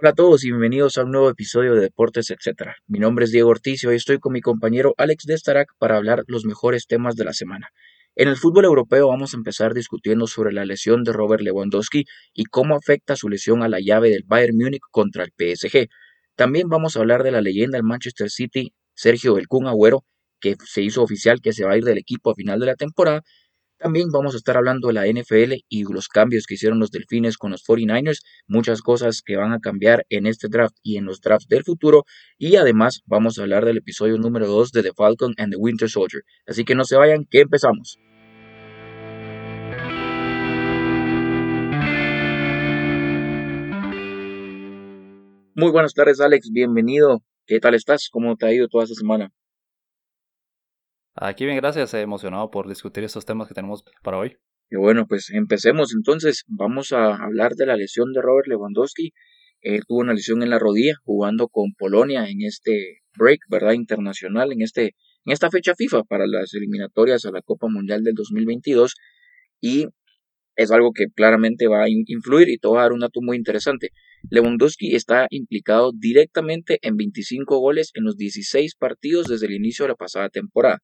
Hola a todos y bienvenidos a un nuevo episodio de Deportes Etc. Mi nombre es Diego Ortiz y hoy estoy con mi compañero Alex Destarac para hablar los mejores temas de la semana. En el fútbol europeo vamos a empezar discutiendo sobre la lesión de Robert Lewandowski y cómo afecta su lesión a la llave del Bayern Múnich contra el PSG. También vamos a hablar de la leyenda del Manchester City, Sergio El Agüero, que se hizo oficial que se va a ir del equipo a final de la temporada también vamos a estar hablando de la NFL y los cambios que hicieron los Delfines con los 49ers, muchas cosas que van a cambiar en este draft y en los drafts del futuro. Y además vamos a hablar del episodio número 2 de The Falcon and the Winter Soldier. Así que no se vayan, que empezamos. Muy buenas tardes, Alex. Bienvenido. ¿Qué tal estás? ¿Cómo te ha ido toda esta semana? Aquí bien, gracias. Emocionado por discutir estos temas que tenemos para hoy. Y bueno, pues empecemos entonces. Vamos a hablar de la lesión de Robert Lewandowski. Él tuvo una lesión en la rodilla jugando con Polonia en este break, ¿verdad? Internacional, en, este, en esta fecha FIFA para las eliminatorias a la Copa Mundial del 2022. Y es algo que claramente va a influir y te va a dar un dato muy interesante. Lewandowski está implicado directamente en 25 goles en los 16 partidos desde el inicio de la pasada temporada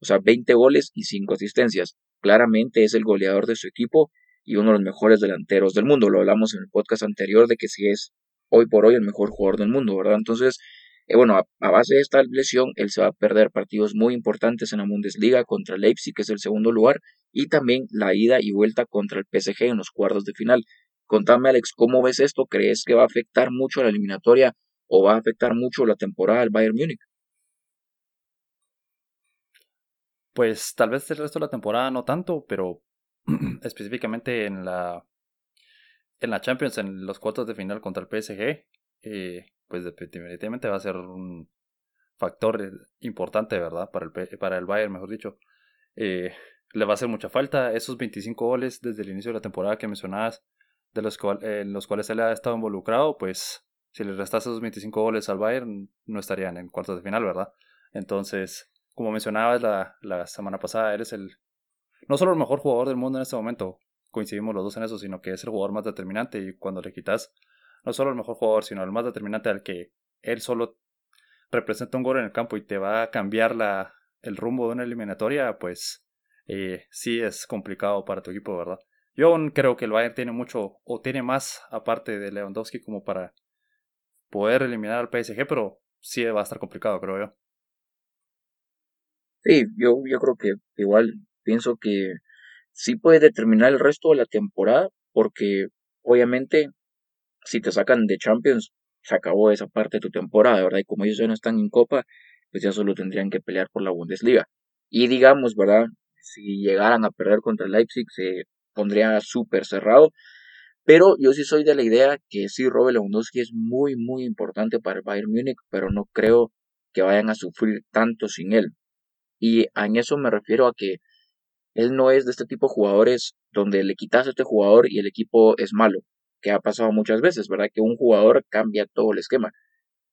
o sea, 20 goles y 5 asistencias. Claramente es el goleador de su equipo y uno de los mejores delanteros del mundo. Lo hablamos en el podcast anterior de que si es hoy por hoy el mejor jugador del mundo, ¿verdad? Entonces, eh, bueno, a, base de esta lesión, él se va a perder partidos muy importantes en la Bundesliga contra Leipzig, que es el segundo lugar, y también la ida y vuelta contra el PSG en los cuartos de final. Contame, Alex, ¿cómo ves esto? ¿Crees que va a afectar mucho a la eliminatoria o va a afectar mucho la temporada del Bayern Múnich? Pues tal vez el resto de la temporada no tanto, pero específicamente en la en la Champions, en los cuartos de final contra el PSG, eh, pues definitivamente va a ser un factor eh, importante, ¿verdad? Para el, para el Bayern, mejor dicho. Eh, le va a hacer mucha falta esos 25 goles desde el inicio de la temporada que mencionabas, de los, en los cuales él ha estado involucrado, pues si le restas esos 25 goles al Bayern, no estarían en cuartos de final, ¿verdad? Entonces, como mencionabas la, la semana pasada, eres el no solo el mejor jugador del mundo en este momento, coincidimos los dos en eso, sino que es el jugador más determinante y cuando le quitas no solo el mejor jugador, sino el más determinante al que él solo representa un gol en el campo y te va a cambiar la, el rumbo de una eliminatoria, pues eh, sí es complicado para tu equipo, ¿verdad? Yo creo que el Bayern tiene mucho o tiene más aparte de Lewandowski como para poder eliminar al PSG, pero sí va a estar complicado, creo yo. Sí, yo, yo creo que igual pienso que sí puede determinar el resto de la temporada, porque obviamente si te sacan de Champions, se acabó esa parte de tu temporada, ¿verdad? Y como ellos ya no están en Copa, pues ya solo tendrían que pelear por la Bundesliga. Y digamos, ¿verdad? Si llegaran a perder contra Leipzig, se pondría súper cerrado. Pero yo sí soy de la idea que sí, Robert Lewandowski es muy, muy importante para el Bayern Múnich, pero no creo que vayan a sufrir tanto sin él. Y en eso me refiero a que él no es de este tipo de jugadores donde le quitas a este jugador y el equipo es malo, que ha pasado muchas veces, ¿verdad? Que un jugador cambia todo el esquema.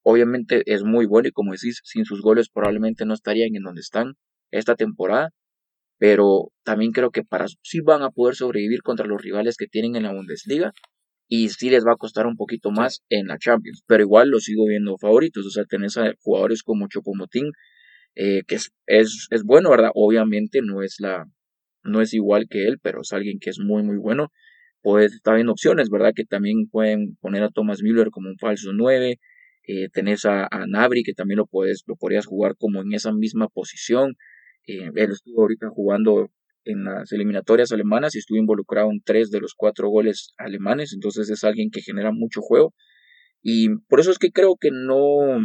Obviamente es muy bueno y como decís, sin sus goles probablemente no estarían en donde están esta temporada, pero también creo que para sí van a poder sobrevivir contra los rivales que tienen en la Bundesliga y sí les va a costar un poquito más en la Champions, pero igual lo sigo viendo favoritos, o sea, tenés a jugadores como Chopomotín eh, que es, es, es, bueno, ¿verdad? Obviamente no es la, no es igual que él, pero es alguien que es muy, muy bueno. Pues está viendo opciones, ¿verdad? Que también pueden poner a Thomas Müller como un falso 9. Eh, tenés a, a, Nabri, que también lo, puedes, lo podrías jugar como en esa misma posición. Eh, él estuvo ahorita jugando en las eliminatorias alemanas y estuvo involucrado en tres de los cuatro goles alemanes, entonces es alguien que genera mucho juego. Y por eso es que creo que no,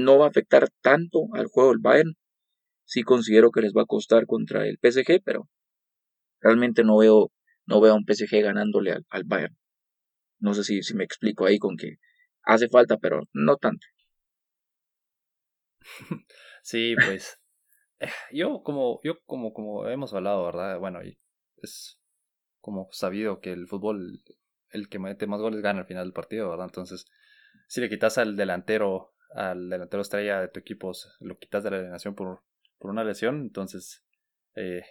no va a afectar tanto al juego del Bayern. Sí considero que les va a costar contra el PSG, pero realmente no veo, no veo a un PSG ganándole al, al Bayern. No sé si, si me explico ahí con que hace falta, pero no tanto. Sí, pues eh, yo como yo como como hemos hablado, ¿verdad? Bueno, es como sabido que el fútbol el que mete más goles gana al final del partido, ¿verdad? Entonces, si le quitas al delantero al delantero estrella de tu equipo lo quitas de la alineación por, por una lesión, entonces eh,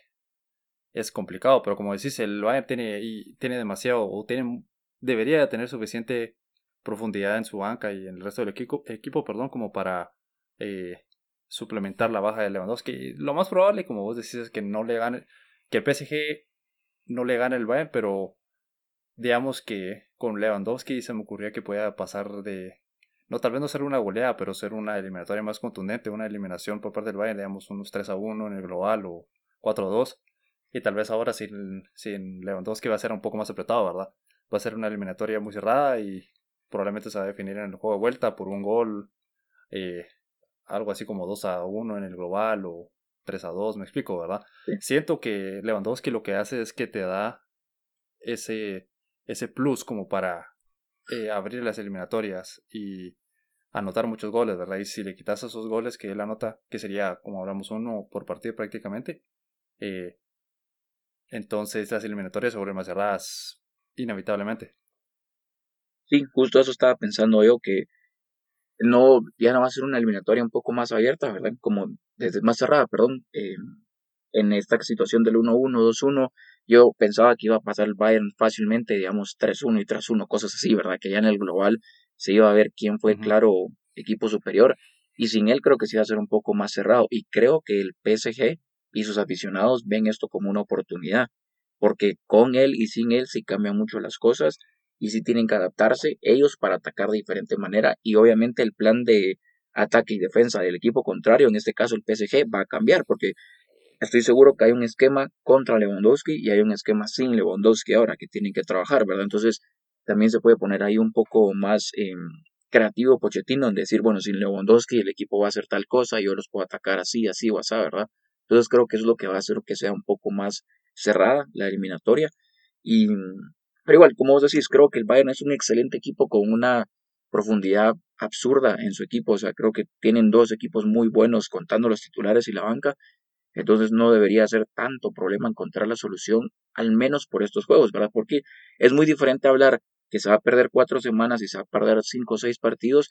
es complicado. Pero como decís, el Bayern tiene, y tiene demasiado, o tiene, debería tener suficiente profundidad en su banca y en el resto del equipo, equipo perdón, como para eh, suplementar la baja de Lewandowski. Lo más probable, como vos decís, es que no le gane, que el PSG no le gane el Bayern, pero digamos que con Lewandowski se me ocurría que pueda pasar de, no tal vez no ser una goleada, pero ser una eliminatoria más contundente, una eliminación por parte del Bayern, digamos unos 3 a 1 en el global o 4 a 2. Y tal vez ahora sin, sin Lewandowski va a ser un poco más apretado, ¿verdad? Va a ser una eliminatoria muy cerrada y probablemente se va a definir en el juego de vuelta por un gol, eh, algo así como 2 a 1 en el global o 3 a 2, me explico, ¿verdad? Siento que Lewandowski lo que hace es que te da ese, ese plus como para eh, abrir las eliminatorias y anotar muchos goles, ¿verdad? Y si le quitas esos goles que él anota, que sería, como hablamos, uno por partido prácticamente, eh, entonces las eliminatorias se más cerradas, inevitablemente. Sí, justo eso estaba pensando yo, que no, ya no va a ser una eliminatoria un poco más abierta, ¿verdad? Como desde más cerrada, perdón. Eh, en esta situación del 1-1, 2-1, yo pensaba que iba a pasar el Bayern fácilmente, digamos 3-1 y 3-1, cosas así, ¿verdad? Que ya en el global se iba a ver quién fue, claro, equipo superior. Y sin él creo que se iba a ser un poco más cerrado. Y creo que el PSG y sus aficionados ven esto como una oportunidad. Porque con él y sin él sí cambian mucho las cosas y sí tienen que adaptarse ellos para atacar de diferente manera. Y obviamente el plan de ataque y defensa del equipo contrario, en este caso el PSG, va a cambiar porque estoy seguro que hay un esquema contra Lewandowski y hay un esquema sin Lewandowski ahora que tienen que trabajar, ¿verdad? Entonces también se puede poner ahí un poco más eh, creativo Pochettino en decir, bueno, sin Lewandowski el equipo va a hacer tal cosa, yo los puedo atacar así, así o así, ¿verdad? Entonces creo que es lo que va a hacer que sea un poco más cerrada la eliminatoria. Y, pero igual, como vos decís, creo que el Bayern es un excelente equipo con una profundidad absurda en su equipo. O sea, creo que tienen dos equipos muy buenos contando los titulares y la banca. Entonces no debería ser tanto problema encontrar la solución, al menos por estos juegos, ¿verdad? Porque es muy diferente hablar que se va a perder cuatro semanas y se va a perder cinco o seis partidos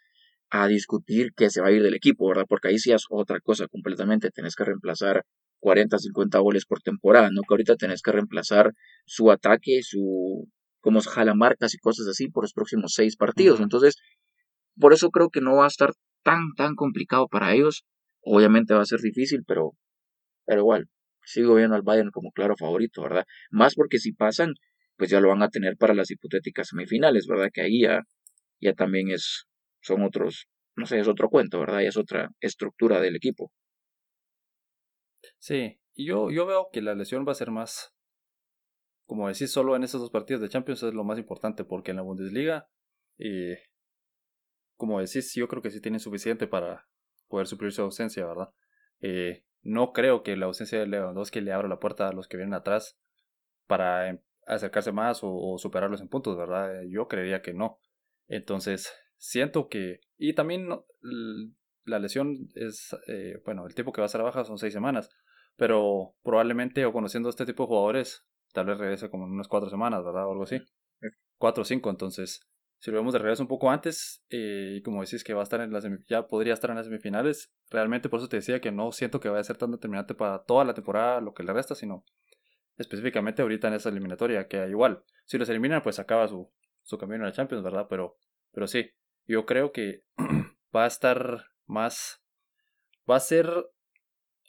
a discutir que se va a ir del equipo, ¿verdad? Porque ahí sí es otra cosa completamente. Tenés que reemplazar 40, 50 goles por temporada, ¿no? Que ahorita tenés que reemplazar su ataque, su como jalamarcas y cosas así por los próximos seis partidos. Entonces, por eso creo que no va a estar tan, tan complicado para ellos. Obviamente va a ser difícil, pero pero igual, sigo viendo al Bayern como claro favorito, ¿verdad? Más porque si pasan, pues ya lo van a tener para las hipotéticas semifinales, ¿verdad? Que ahí ya, también es, son otros, no sé, es otro cuento, ¿verdad? Ya es otra estructura del equipo. Sí, y yo, yo veo que la lesión va a ser más, como decís, solo en esos dos partidos de Champions es lo más importante, porque en la Bundesliga, eh, como decís, yo creo que sí tienen suficiente para poder suplir su ausencia, ¿verdad? Eh, no creo que la ausencia de Lewandowski le abra la puerta a los que vienen atrás para em, acercarse más o, superarlos en puntos, ¿verdad? Yo creería que no. Entonces, siento que... Y también la lesión es, eh, bueno, el tiempo que va a ser baja son seis semanas, pero probablemente o conociendo a este tipo de jugadores, tal vez regrese como en unas cuatro semanas, ¿verdad? O algo así. Cuatro o cinco, entonces si lo vemos de regreso un poco antes, eh, como decís que va a estar en las ya podría estar en las semifinales, realmente por eso te decía que no siento que vaya a ser tan determinante para toda la temporada lo que le resta, sino específicamente ahorita en esa eliminatoria, que igual, si los eliminan, pues acaba su, su camino en la Champions, ¿verdad? Pero, pero sí, yo creo que va a estar más, va a ser,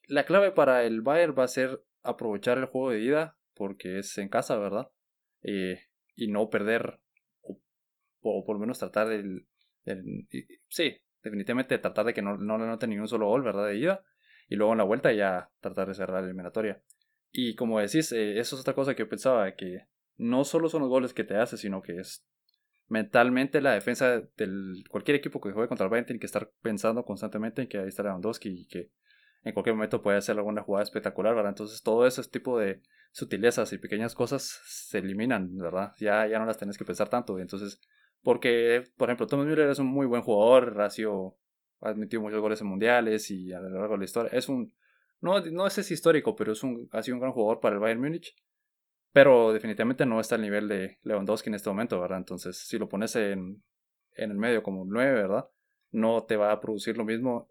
la clave para el Bayern va a ser aprovechar el juego de ida, porque es en casa, ¿verdad? Eh, y no perder o por lo menos tratar del, sí, definitivamente tratar de que no, no le noten ningún solo gol, ¿verdad? De ida, y luego en la vuelta ya tratar de cerrar la eliminatoria. Y como decís, eh, eso es otra cosa que yo pensaba, que no solo son los goles que te hace, sino que es mentalmente la defensa del cualquier equipo que juegue contra el Bayern tiene que estar pensando constantemente en que ahí está Lewandowski y que en cualquier momento puede hacer alguna jugada espectacular, ¿verdad? Entonces todo ese tipo de sutilezas y pequeñas cosas se eliminan, ¿verdad? Ya, ya no las tenés que pensar tanto. Entonces porque, por ejemplo, Thomas Müller es un muy buen jugador, ha, sido, ha admitido muchos goles en mundiales y a lo largo de la historia. Es un, no, no es histórico, pero es un, ha sido un gran jugador para el Bayern Múnich. Pero definitivamente no está al nivel de Lewandowski en este momento, ¿verdad? Entonces, si lo pones en, en el medio como 9, ¿verdad? No te va a producir lo mismo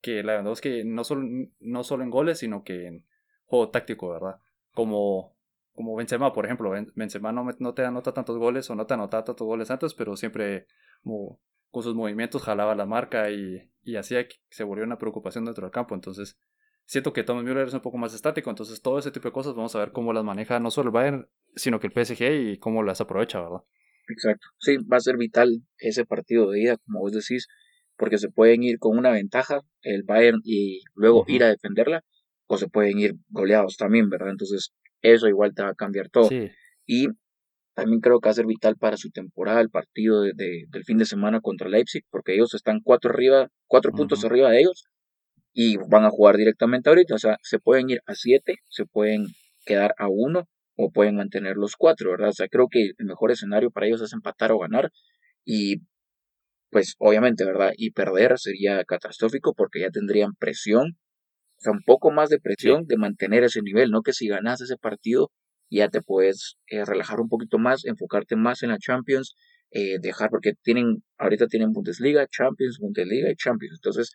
que Lewandowski, no solo, no solo en goles, sino que en juego táctico, ¿verdad? Como como Benzema, por ejemplo. Benzema no, no te anota tantos goles o no te anota tantos goles antes, pero siempre como, con sus movimientos jalaba la marca y, y hacía que se volvió una preocupación dentro del campo. Entonces, siento que Thomas Müller es un poco más estático. Entonces, todo ese tipo de cosas vamos a ver cómo las maneja no solo el Bayern, sino que el PSG y cómo las aprovecha, ¿verdad? Exacto. Sí, va a ser vital ese partido de ida, como vos decís, porque se pueden ir con una ventaja el Bayern y luego ir a defenderla, o se pueden ir goleados también, ¿verdad? Entonces, eso igual te va a cambiar todo. Y también creo que va a ser vital para su temporada el partido de, del fin de semana contra Leipzig, porque ellos están cuatro arriba, cuatro puntos arriba de ellos y van a jugar directamente ahorita. O sea, se pueden ir a siete, se pueden quedar a uno o pueden mantener los cuatro, ¿verdad? O sea, creo que el mejor escenario para ellos es empatar o ganar y pues obviamente, ¿verdad? Y perder sería catastrófico porque ya tendrían presión, o sea, un poco más de presión de mantener ese nivel, no que si ganas ese partido ya te puedes eh, relajar un poquito más, enfocarte más en la Champions, eh, dejar, porque tienen, ahorita tienen Bundesliga, Champions, Bundesliga y Champions, entonces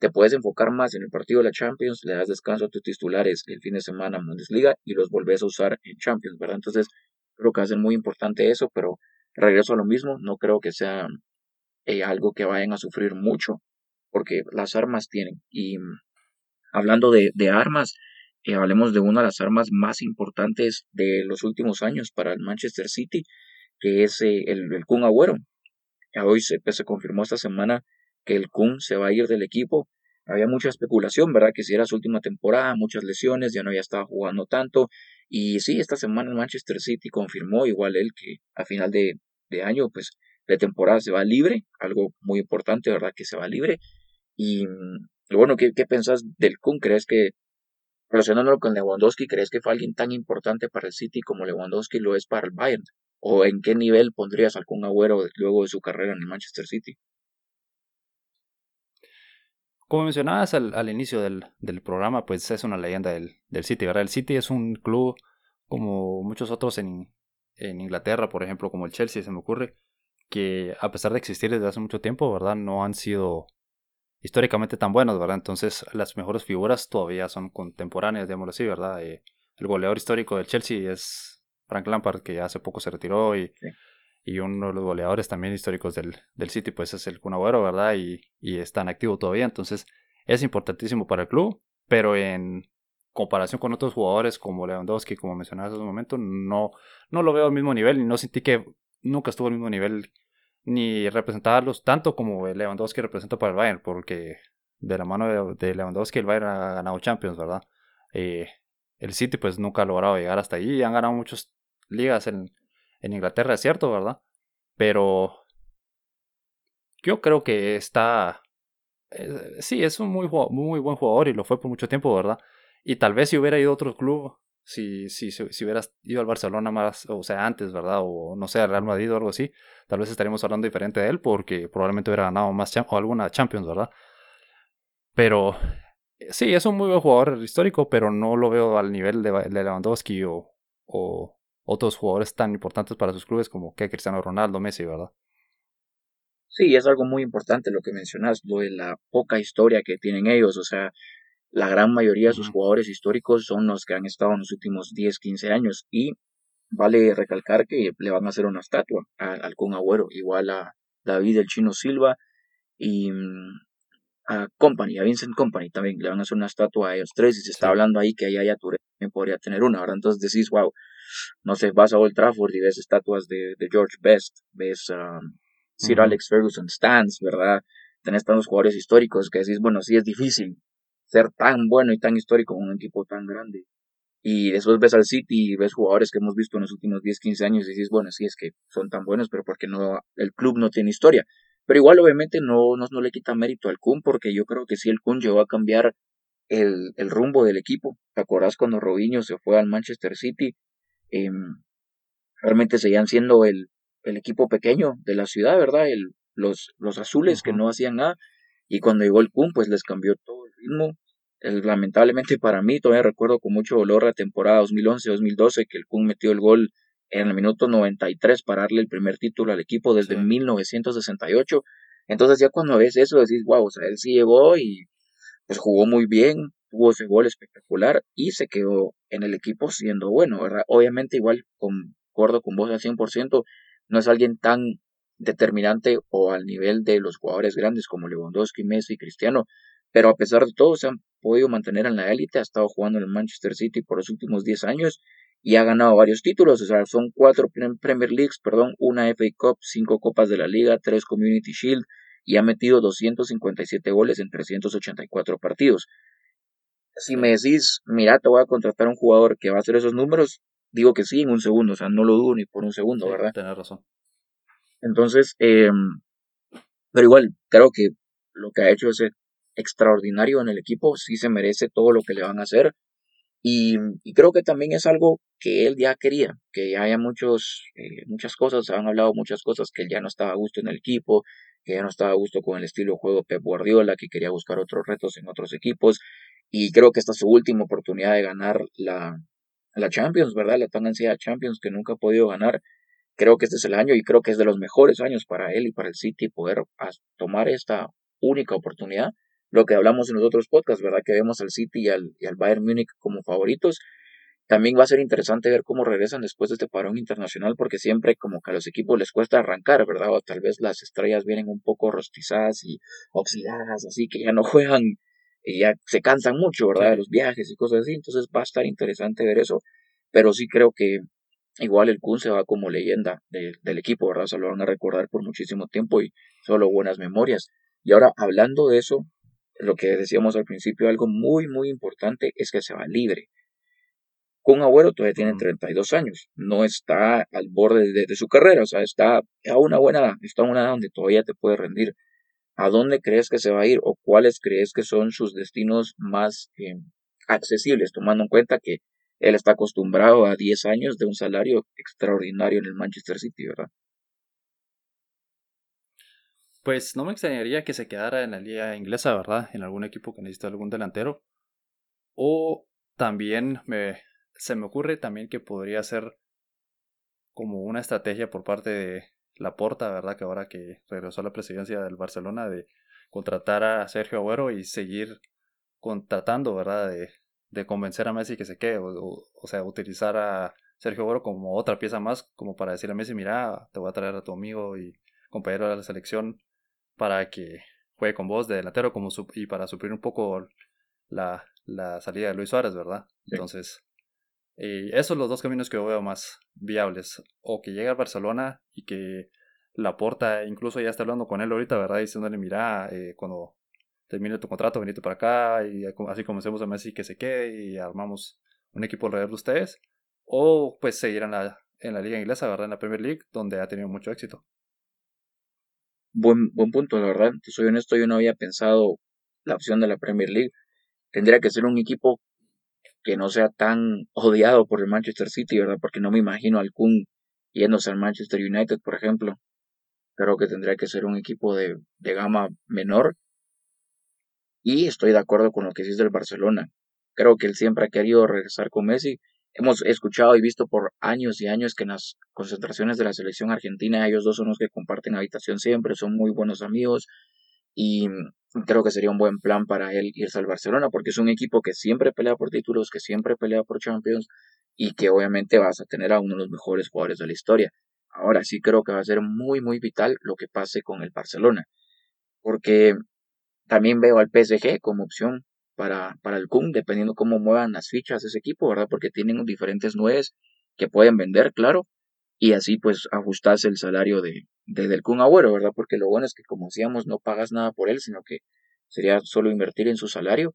te puedes enfocar más en el partido de la Champions, le das descanso a tus titulares el fin de semana en Bundesliga y los volvés a usar en Champions, ¿verdad? Entonces creo que va a ser muy importante eso, pero regreso a lo mismo, no creo que sea eh, algo que vayan a sufrir mucho, porque las armas tienen. Y hablando de, de armas, eh, hablemos de una de las armas más importantes de los últimos años para el Manchester City, que es eh, el, el Kun Agüero. Hoy se, pues, se confirmó esta semana que el Kun se va a ir del equipo. Había mucha especulación, ¿verdad? Que si era su última temporada, muchas lesiones, ya no había estado jugando tanto. Y sí, esta semana el Manchester City confirmó, igual él, que a final de, de año, pues de temporada se va libre, algo muy importante, ¿verdad? Que se va libre. Y, bueno, ¿qué, ¿qué, pensás del Kun? ¿Crees que relacionándolo con Lewandowski, ¿crees que fue alguien tan importante para el City como Lewandowski lo es para el Bayern? ¿O en qué nivel pondrías algún agüero luego de su carrera en el Manchester City? Como mencionabas al, inicio del, programa, pues es una leyenda del, City, ¿verdad? El City es un club como muchos otros en, en Inglaterra, por ejemplo, como el Chelsea, se me ocurre, que a pesar de existir desde hace mucho tiempo, ¿verdad? No han sido históricamente tan buenos, ¿verdad? Entonces las mejores figuras todavía son contemporáneas, digámoslo así, ¿verdad? Eh, el goleador histórico del Chelsea es Frank Lampard, que ya hace poco se retiró, y, y uno de los goleadores también históricos del, del City, pues es el Kun Agüero, ¿verdad? Y, y está en activo todavía, entonces es importantísimo para el club, pero en comparación con otros jugadores como Lewandowski, como mencionabas hace un momento, no, no lo veo al mismo nivel y no sentí que nunca estuvo al mismo nivel ni representarlos tanto como Lewandowski representa para el Bayern, porque de la mano de, Lewandowski el Bayern ha ganado Champions, ¿verdad? Eh, el City pues nunca ha logrado llegar hasta allí, han ganado muchas ligas en, en Inglaterra, es cierto, ¿verdad? Pero yo creo que está... Eh, sí, es un muy, muy buen jugador y lo fue por mucho tiempo, ¿verdad? Y tal vez si hubiera ido a otro club, si, si, si, hubieras ido al Barcelona más, o sea, antes, ¿verdad? O no sé, al Real Madrid o algo así, tal vez estaríamos hablando diferente de él porque probablemente hubiera ganado más o alguna Champions, ¿verdad? Pero eh, sí, es un muy buen jugador histórico, pero no lo veo al nivel de, Lewandowski o, otros jugadores tan importantes para sus clubes como que Cristiano Ronaldo, Messi, ¿verdad? Sí, es algo muy importante lo que mencionas, lo de la poca historia que tienen ellos, o sea, la gran mayoría de sus jugadores históricos son los que han estado en los últimos 10, 15 años y vale recalcar que le van a hacer una estatua al Kun Agüero, igual a David el Chino Silva y mm, a Company, a Vincent Company también le van a hacer una estatua a ellos tres y se está hablando ahí que ahí Yaya Touré también podría tener una, ¿verdad? Entonces decís, wow, no sé, vas a Old Trafford y ves estatuas de, George Best, ves a Sir Alex Ferguson Stans, ¿verdad? Tenés tantos jugadores históricos que decís, bueno, sí es difícil, ser tan bueno y tan histórico en un equipo tan grande. Y después ves al City y ves jugadores que hemos visto en los últimos 10, 15 años y dices, bueno, sí es que son tan buenos, pero porque no, el club no tiene historia. Pero igual obviamente no, no, no le quita mérito al Kun porque yo creo que sí el Kun llegó a cambiar el, el rumbo del equipo. ¿Te acordás cuando Robinho se fue al Manchester City? Em, realmente seguían siendo el, el equipo pequeño de la ciudad, ¿verdad? El, los, los azules que no hacían nada. Y cuando llegó el Kun, pues les cambió todo ritmo. lamentablemente para mí, todavía recuerdo con mucho dolor la temporada 2011-2012 que el Kun metió el gol en el minuto 93 para darle el primer título al equipo desde 1968. Entonces ya cuando ves eso decís, wow, o sea, él sí llegó y pues jugó muy bien, tuvo ese gol espectacular y se quedó en el equipo siendo bueno, ¿verdad? Obviamente igual concuerdo con vos al 100%, no es alguien tan determinante o al nivel de los jugadores grandes como Lewandowski, Messi, Cristiano, pero a pesar de todo se han podido mantener en la élite, ha estado jugando en el Manchester City por los últimos 10 años y ha ganado varios títulos, o sea, son cuatro Premier Leagues, perdón, una FA Cup, cinco Copas de la Liga, tres Community Shield y ha metido 257 goles en 384 partidos. Si me decís, mira, te voy a contratar a un jugador que va a hacer esos números, digo que sí en un segundo, o sea, no lo dudo ni por un segundo, ¿verdad? Tienes razón. Entonces, eh, pero igual, creo que lo que ha hecho es extraordinario en el equipo, sí se merece todo lo que le van a hacer. Y, creo que también es algo que él ya quería, que ya haya muchos, eh, muchas cosas, se han hablado muchas cosas, que él ya no estaba a gusto en el equipo, que ya no estaba a gusto con el estilo de juego Pep Guardiola, que quería buscar otros retos en otros equipos. Y creo que esta es su última oportunidad de ganar la, la Champions, ¿verdad? La tan ansiada Champions que nunca ha podido ganar. Creo que este es el año y creo que es de los mejores años para él y para el City poder tomar esta única oportunidad lo que hablamos en los otros podcasts, ¿verdad? Que vemos al City y al, y al Bayern Múnich como favoritos. También va a ser interesante ver cómo regresan después de este parón internacional, porque siempre como que a los equipos les cuesta arrancar, ¿verdad? O tal vez las estrellas vienen un poco rostizadas y oxidadas, así que ya no juegan y ya se cansan mucho, ¿verdad? De los viajes y cosas así. Entonces va a estar interesante ver eso. Pero sí creo que igual el Kun se va como leyenda del equipo, ¿verdad? Se lo van a recordar por muchísimo tiempo y solo buenas memorias. Y ahora, hablando de eso, lo que decíamos al principio, algo muy, muy importante es que se va libre. Con Agüero todavía tiene 32 años, no está al borde de, su carrera, o sea, está a una buena edad, está a una edad donde todavía te puede rendir. ¿A dónde crees que se va a ir o cuáles crees que son sus destinos más eh, accesibles, tomando en cuenta que él está acostumbrado a 10 años de un salario extraordinario en el Manchester City, ¿verdad? Pues no me extrañaría que se quedara en la liga inglesa, ¿verdad? En algún equipo que necesita algún delantero. O también me, se me ocurre también que podría ser como una estrategia por parte de la Porta, ¿verdad? Que ahora que regresó a la presidencia del Barcelona de contratar a Sergio Agüero y seguir contratando, ¿verdad? De, de convencer a Messi que se quede, o, o, sea, utilizar a Sergio Agüero como otra pieza más, como para decirle a Messi, mira, te voy a traer a tu amigo y compañero de la selección para que juegue con vos de delantero como y para suplir un poco la, la salida de Luis Suárez, ¿verdad? Entonces, eh, esos son los dos caminos que veo más viables. O que llegue al Barcelona y que la porta, incluso ya está hablando con él ahorita, ¿verdad? Diciéndole, mira, eh, cuando termine tu contrato, venite para acá y así comencemos a Messi que se quede y armamos un equipo alrededor de ustedes. O pues seguir en la, en la liga inglesa, ¿verdad? En la Premier League, donde ha tenido mucho éxito buen, buen punto, la verdad. Te soy honesto, yo no había pensado la opción de la Premier League. Tendría que ser un equipo que no sea tan odiado por el Manchester City, ¿verdad? Porque no me imagino al Kun yéndose al Manchester United, por ejemplo. Creo que tendría que ser un equipo de, de gama menor. Y estoy de acuerdo con lo que dices del Barcelona. Creo que él siempre ha querido regresar con Messi hemos escuchado y visto por años y años que en las concentraciones de la selección argentina ellos dos son los que comparten habitación siempre, son muy buenos amigos y creo que sería un buen plan para él irse al Barcelona porque es un equipo que siempre pelea por títulos, que siempre pelea por Champions y que obviamente vas a tener a uno de los mejores jugadores de la historia. Ahora sí creo que va a ser muy muy vital lo que pase con el Barcelona porque también veo al PSG como opción para, para el Kun, dependiendo cómo muevan las fichas ese equipo, ¿verdad? Porque tienen diferentes nueves que pueden vender, claro, y así pues ajustarse el salario de, de del Kun Agüero, ¿verdad? Porque lo bueno es que como decíamos, no pagas nada por él, sino que sería solo invertir en su salario,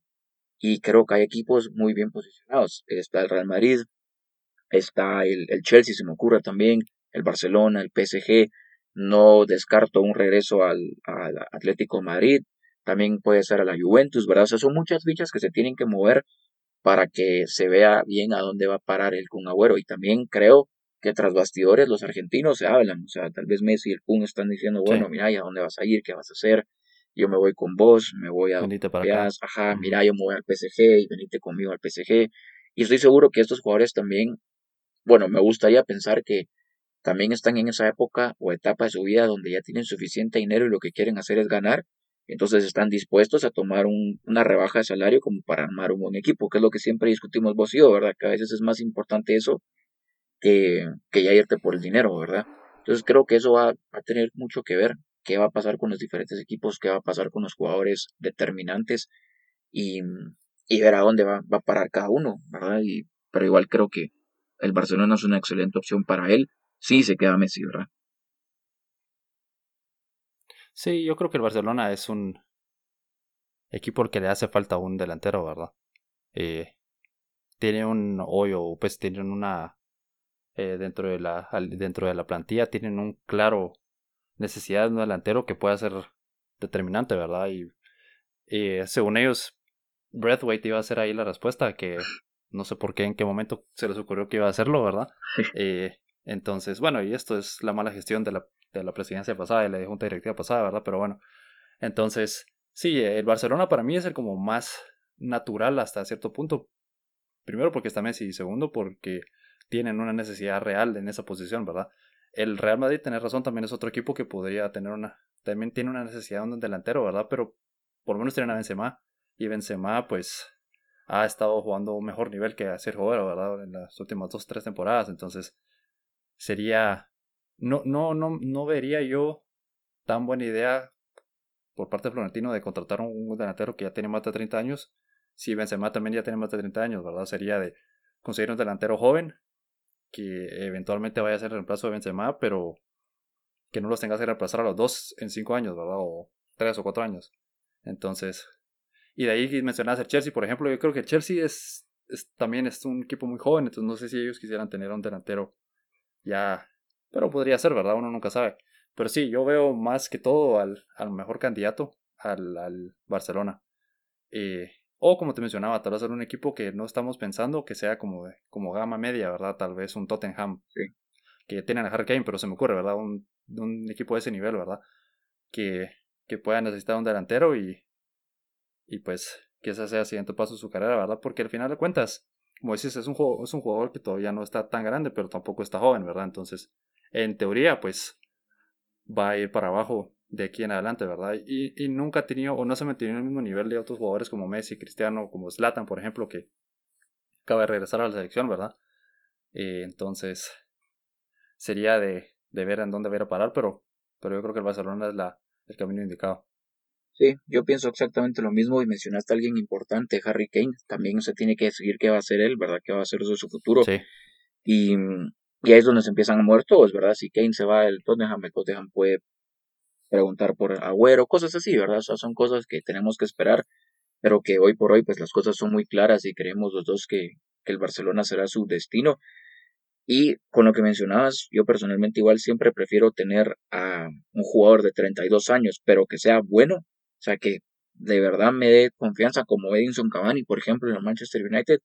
y creo que hay equipos muy bien posicionados. Está el Real Madrid, está el, el Chelsea, se me ocurre también, el Barcelona, el PSG, no descarto un regreso al, al Atlético Madrid, también puede ser a la Juventus, ¿verdad? O sea, son muchas fichas que se tienen que mover para que se vea bien a dónde va a parar el Kun Agüero. Y también creo que tras bastidores los argentinos se hablan, o sea, tal vez Messi y el Kun están diciendo, bueno, mira, ¿y a dónde vas a ir? ¿Qué vas a hacer? Yo me voy con vos, me voy a... Venite para acá. Ajá, mira, yo me voy al PSG y venite conmigo al PSG. Y estoy seguro que estos jugadores también, bueno, me gustaría pensar que también están en esa época o etapa de su vida donde ya tienen suficiente dinero y lo que quieren hacer es ganar Entonces están dispuestos a tomar una rebaja de salario como para armar un buen equipo, que es lo que siempre discutimos vos y ¿verdad? Que a veces es más importante eso que, que ya irte por el dinero, ¿verdad? Entonces creo que eso va a tener mucho que ver, qué va a pasar con los diferentes equipos, qué va a pasar con los jugadores determinantes y, ver a dónde va, va a parar cada uno, ¿verdad? Y, pero igual creo que el Barcelona es una excelente opción para él, sí se queda Messi, ¿verdad? Sí, yo creo que el Barcelona es un equipo al que le hace falta un delantero, ¿verdad? Eh, tiene un hoyo, pues tienen una eh, dentro de la dentro de la plantilla tienen un claro necesidad de un delantero que pueda ser determinante, ¿verdad? Y según ellos, Breathwaite iba a ser ahí la respuesta, que no sé por qué, en qué momento se les ocurrió que iba a hacerlo, ¿verdad? Eh, entonces, bueno, y esto es la mala gestión de la de la presidencia pasada, de la junta directiva pasada, ¿verdad? Pero bueno, entonces, sí, el Barcelona para mí es el como más natural hasta cierto punto. Primero porque está Messi y segundo porque tienen una necesidad real en esa posición, ¿verdad? El Real Madrid, tiene razón, también es otro equipo que podría tener una, también tiene una necesidad de un delantero, ¿verdad? Pero por lo menos tienen a Benzema y Benzema pues ha estado jugando un mejor nivel que Sergio Agüero, ¿verdad? En las últimas dos, tres temporadas, entonces sería no, no, no, no vería yo tan buena idea por parte de Florentino de contratar a un delantero que ya tiene más de 30 años. Si Benzema también ya tiene más de 30 años, ¿verdad? Sería de conseguir un delantero joven que eventualmente vaya a ser el reemplazo de Benzema, pero que no los tengas que reemplazar a los dos en 5 años, ¿verdad? O 3 o 4 años. Entonces, y de ahí mencionas el Chelsea, por ejemplo, yo creo que el Chelsea es, es, también es un equipo muy joven, entonces no sé si ellos quisieran tener un delantero ya pero podría ser, ¿verdad? Uno nunca sabe. Pero sí, yo veo más que todo al, al mejor candidato, al, al Barcelona. Eh, o como te mencionaba, tal vez ser un equipo que no estamos pensando que sea como, como gama media, ¿verdad? Tal vez un Tottenham. Sí. Que tienen a Harry Kane, pero se me ocurre, ¿verdad? Un, un equipo de ese nivel, ¿verdad? Que, que pueda necesitar un delantero y, y pues que ese sea el siguiente paso de su carrera, ¿verdad? Porque al final de cuentas, como dices, es un, juego, es un jugador que todavía no está tan grande, pero tampoco está joven, ¿verdad? Entonces, en teoría, pues va a ir para abajo de aquí en adelante, ¿verdad? Y, y nunca ha tenido o no se ha mantenido en el mismo nivel de otros jugadores como Messi, Cristiano, como Zlatan, por ejemplo, que acaba de regresar a la selección, ¿verdad? Eh, entonces, sería de, de, ver en dónde va a, parar, pero, pero yo creo que el Barcelona es la, el camino indicado. Sí, yo pienso exactamente lo mismo y mencionaste a alguien importante, Harry Kane. También se tiene que decidir qué va a hacer él, ¿verdad? ¿Qué va a hacer de su futuro? Sí. Y y ahí es donde se empiezan a mover todos, ¿verdad? Si Kane se va del Tottenham, el Tottenham puede preguntar por Agüero, cosas así, ¿verdad? O son cosas que tenemos que esperar, pero que hoy por hoy pues las cosas son muy claras y creemos los dos que, que el Barcelona será su destino. Y con lo que mencionabas, yo personalmente igual siempre prefiero tener a un jugador de 32 años, pero que sea bueno, o sea, que de verdad me dé confianza como Edinson Cavani, por ejemplo, en el Manchester United,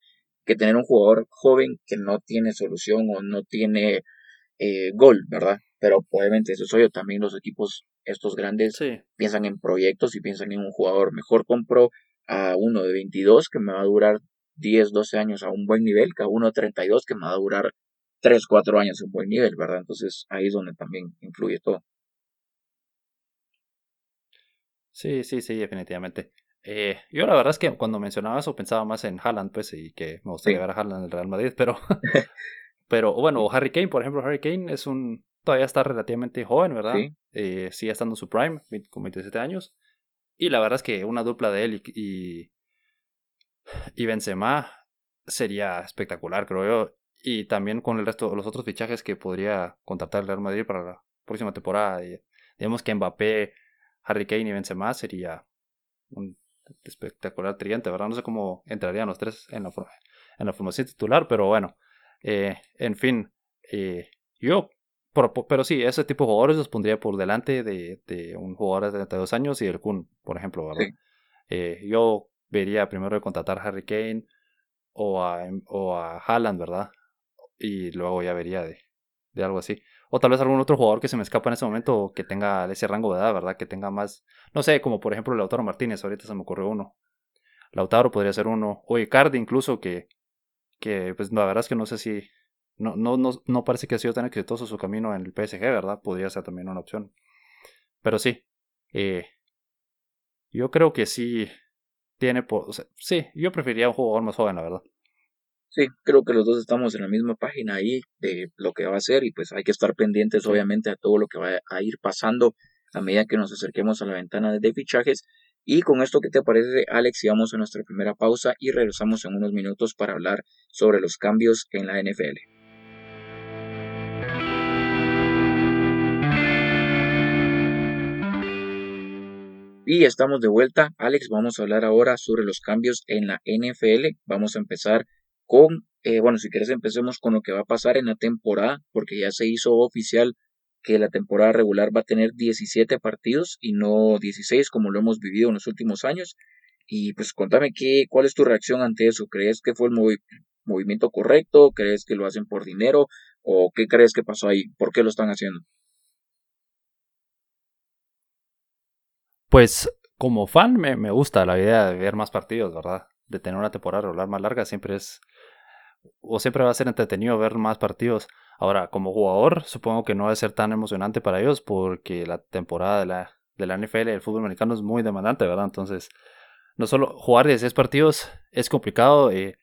que tener un jugador joven que no tiene solución o no tiene eh, gol, ¿verdad? Pero obviamente eso soy yo, también los equipos, estos grandes, piensan en proyectos y piensan en un jugador. Mejor compro a uno de 22 que me va a durar 10, 12 años a un buen nivel que a uno de 32 que me va a durar 3, 4 años a un buen nivel, ¿verdad? Entonces ahí es donde también influye todo. Sí, sí, sí, definitivamente. Eh, yo la verdad es que cuando mencionaba eso pensaba más en Haaland, pues, y que me gustaría ver a Haaland en el Real Madrid, pero, pero bueno, Harry Kane, por ejemplo, Harry Kane es un, todavía está relativamente joven, ¿verdad? Sí. Eh, sigue estando en su prime, con 27 años, y la verdad es que una dupla de él y, y, Benzema sería espectacular, creo yo, y también con el resto de los otros fichajes que podría contratar el Real Madrid para la próxima temporada, y, digamos que Mbappé, Harry Kane y Benzema sería un espectacular triente, ¿verdad? No sé cómo entrarían los tres en la, en la formación titular, pero bueno, eh, en fin, eh, yo, pero, sí, ese tipo de jugadores los pondría por delante de, de un jugador de 32 años y el Kun, por ejemplo, ¿verdad? Eh, yo vería primero de contratar a Harry Kane o a, o a Haaland, ¿verdad? Y luego ya vería de, de algo así. O tal vez algún otro jugador que se me escapa en ese momento que tenga ese rango de edad, ¿verdad? Que tenga más, no sé, como por ejemplo Lautaro Martínez, ahorita se me ocurrió uno. Lautaro podría ser uno. O Icardi incluso, que, que pues la verdad es que no sé si, no, no, no, no parece que ha sido tan exitoso su camino en el PSG, ¿verdad? Podría ser también una opción. Pero sí, eh, yo creo que sí tiene... O sí, yo preferiría un jugador más joven, la verdad. Sí, creo que los dos estamos en la misma página ahí de lo que va a ser y pues hay que estar pendientes obviamente a todo lo que va a ir pasando a medida que nos acerquemos a la ventana de fichajes. Y con esto, ¿qué te parece, Alex? Y vamos a nuestra primera pausa y regresamos en unos minutos para hablar sobre los cambios en la NFL. Y estamos de vuelta. Alex, vamos a hablar ahora sobre los cambios en la NFL. Vamos a empezar con, eh, bueno, si quieres empecemos con lo que va a pasar en la temporada, porque ya se hizo oficial que la temporada regular va a tener 17 partidos y no 16 como lo hemos vivido en los últimos años. Y pues contame qué, cuál es tu reacción ante eso. ¿Crees que fue el movimiento correcto? ¿Crees que lo hacen por dinero? ¿O qué crees que pasó ahí? ¿Por qué lo están haciendo? Pues como fan me, me gusta la idea de ver más partidos, ¿verdad? De tener una temporada regular más larga siempre es o siempre va a ser entretenido ver más partidos. Ahora, como jugador, supongo que no va a ser tan emocionante para ellos porque la temporada de la, de la NFL, del fútbol americano, es muy demandante, ¿verdad? Entonces, no solo jugar 16 partidos es complicado. Eh,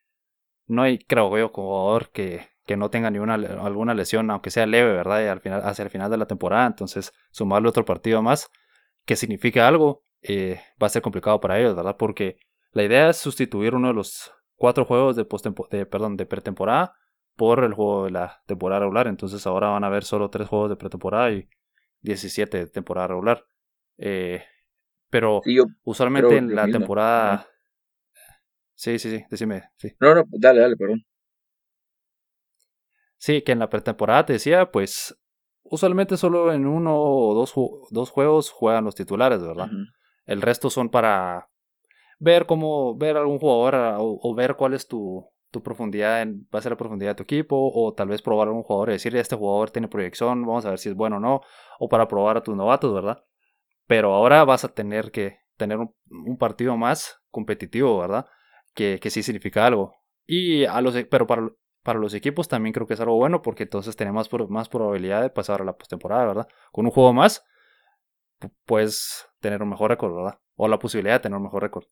no hay, creo yo, jugador que, que no tenga ni una, alguna lesión, aunque sea leve, ¿verdad? Y al final, hacia el final de la temporada, entonces sumarle otro partido más que signifique algo eh, va a ser complicado para ellos, ¿verdad? Porque la idea es sustituir uno de los cuatro juegos de, de, perdón, de pretemporada por el juego de la temporada regular. Entonces ahora van a haber solo tres juegos de pretemporada y 17 de temporada regular. Eh, pero usualmente en la temporada... Sí, sí, sí, decime. Sí. No, no, dale, dale, perdón. Sí, que en la pretemporada te decía, pues usualmente solo en uno o dos, dos juegos juegan los titulares, ¿verdad? El resto son para ver cómo, ver algún jugador ah, o, ver cuál es tu, tu profundidad, en, va a ser la profundidad de tu equipo, o tal vez probar a un jugador y decirle, este jugador tiene proyección, vamos a ver si es bueno o no, o para probar a tus novatos, ¿verdad? Pero ahora vas a tener que tener un, partido más competitivo, ¿verdad? Que, que sí significa algo. Y a los, e, pero para, para los equipos también creo que es algo bueno porque entonces tenemos más, más probabilidad de pasar a la postemporada, ¿verdad? Con un juego más, puedes tener un mejor récord, ¿verdad? O la posibilidad de tener un mejor récord.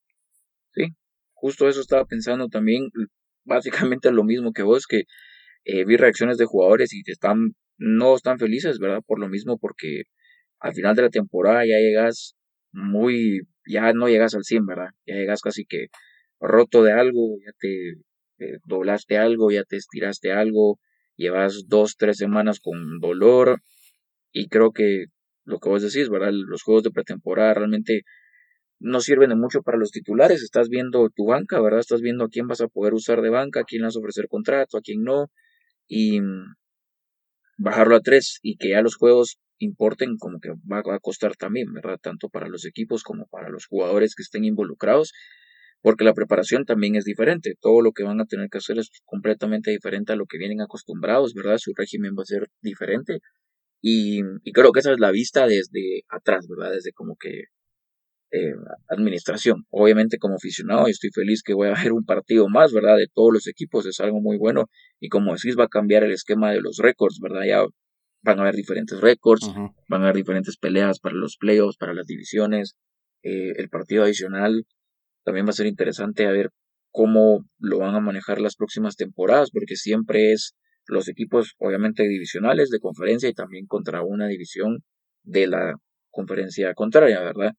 Sí, justo eso estaba pensando también, básicamente lo mismo que vos, que eh, vi reacciones de jugadores y están, no están felices, ¿verdad? Por lo mismo, porque al final de la temporada ya llegas muy, ya no llegas al 100, ¿verdad? Ya llegas casi que roto de algo, ya te eh, doblaste algo, ya te estiraste algo, llevas dos, tres semanas con dolor y creo que lo que vos decís, ¿verdad? Los juegos de pretemporada realmente no sirven de mucho para los titulares. Estás viendo tu banca, ¿verdad? Estás viendo a quién vas a poder usar de banca, a quién vas a ofrecer contrato, a quién no. Y mm, bajarlo a tres y que ya los juegos importen como que va, a costar también, ¿verdad? Tanto para los equipos como para los jugadores que estén involucrados, porque la preparación también es diferente. Todo lo que van a tener que hacer es completamente diferente a lo que vienen acostumbrados, ¿verdad? Su régimen va a ser diferente. Y, y creo que esa es la vista desde atrás, ¿verdad? Desde como que eh, administración. Obviamente como aficionado estoy feliz que voy a ver un partido más, ¿verdad? De todos los equipos, es algo muy bueno y como decís va a cambiar el esquema de los récords, ¿verdad? Ya van a haber diferentes récords, van a haber diferentes peleas para los playoffs, para las divisiones, eh, el partido adicional también va a ser interesante a ver cómo lo van a manejar las próximas temporadas, porque siempre es los equipos obviamente divisionales de conferencia y también contra una división de la conferencia contraria, ¿verdad?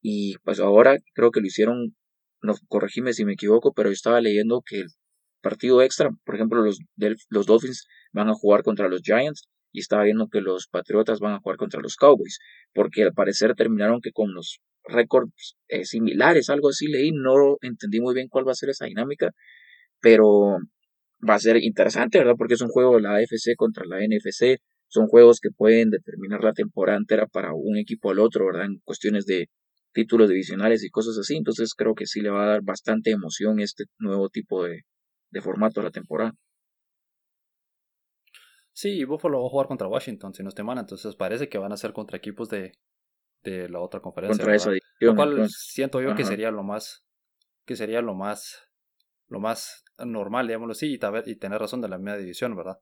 Y pues ahora creo que lo hicieron, no corregime si me equivoco, pero yo estaba leyendo que el partido extra, por ejemplo, los, los Dolphins van a jugar contra los Giants y estaba viendo que los Patriotas van a jugar contra los Cowboys, porque al parecer terminaron que con los récords eh, similares, algo así leí, no entendí muy bien cuál va a ser esa dinámica, pero va a ser interesante, ¿verdad? Porque es un juego de la AFC contra la NFC, son juegos que pueden determinar la temporada entera para un equipo al otro, ¿verdad? En cuestiones de títulos divisionales y cosas así. Entonces creo que sí le va a dar bastante emoción este nuevo tipo de, formato a la temporada. Sí, Buffalo va a jugar contra Washington si no esté mal, entonces parece que van a ser contra equipos de, de la otra conferencia. Contra esa lo cual siento yo que sería lo más, que sería lo más, lo más normal, digámoslo así, y, y tener razón de la media división, ¿verdad?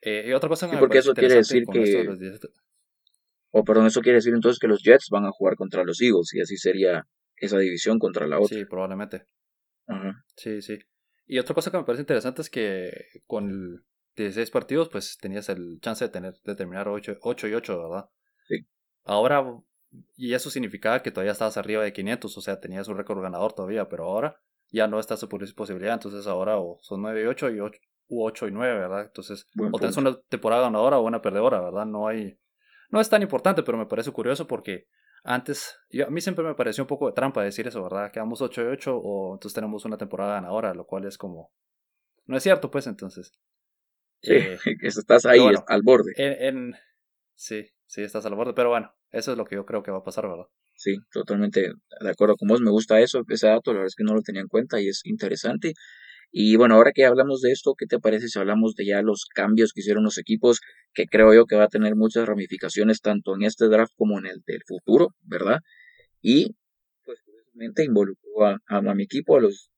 Eh, y otra cosa sí, porque eso quiere decir que o perdón, eso quiere decir entonces que los Jets van a jugar contra los Eagles y así sería esa división contra la otra. Sí, probablemente. Sí, sí. Y otra cosa que me parece interesante es que con el 16 partidos, pues tenías el chance de tener de terminar 8, 8 y 8, ¿verdad? Sí. Ahora, y eso significaba que todavía estabas arriba de 500, o sea, tenías un récord ganador todavía, pero ahora ya no está esa posibilidad, entonces ahora o son 9 y 8 y 8, u 8 y 9, ¿verdad? Entonces, o tienes una temporada ganadora o una perdedora, ¿verdad? No hay... No es tan importante, pero me parece curioso porque antes, yo, a mí siempre me pareció un poco de trampa decir eso, ¿verdad? Quedamos 8 y 8 o entonces tenemos una temporada ganadora, lo cual es como... No es cierto, pues, entonces. Sí, eh, estás ahí al borde. En, sí, sí, estás al borde, pero bueno, eso es lo que yo creo que va a pasar, ¿verdad? Sí, totalmente de acuerdo con vos. Me gusta eso, ese dato, la verdad es que no lo tenía en cuenta y es interesante. Y bueno, ahora que hablamos de esto, ¿qué te parece si hablamos de ya los cambios que hicieron los equipos, que creo yo que va a tener muchas ramificaciones tanto en este draft como en el del futuro, ¿verdad? Y pues curiosamente involucró a, a, mi equipo, a los...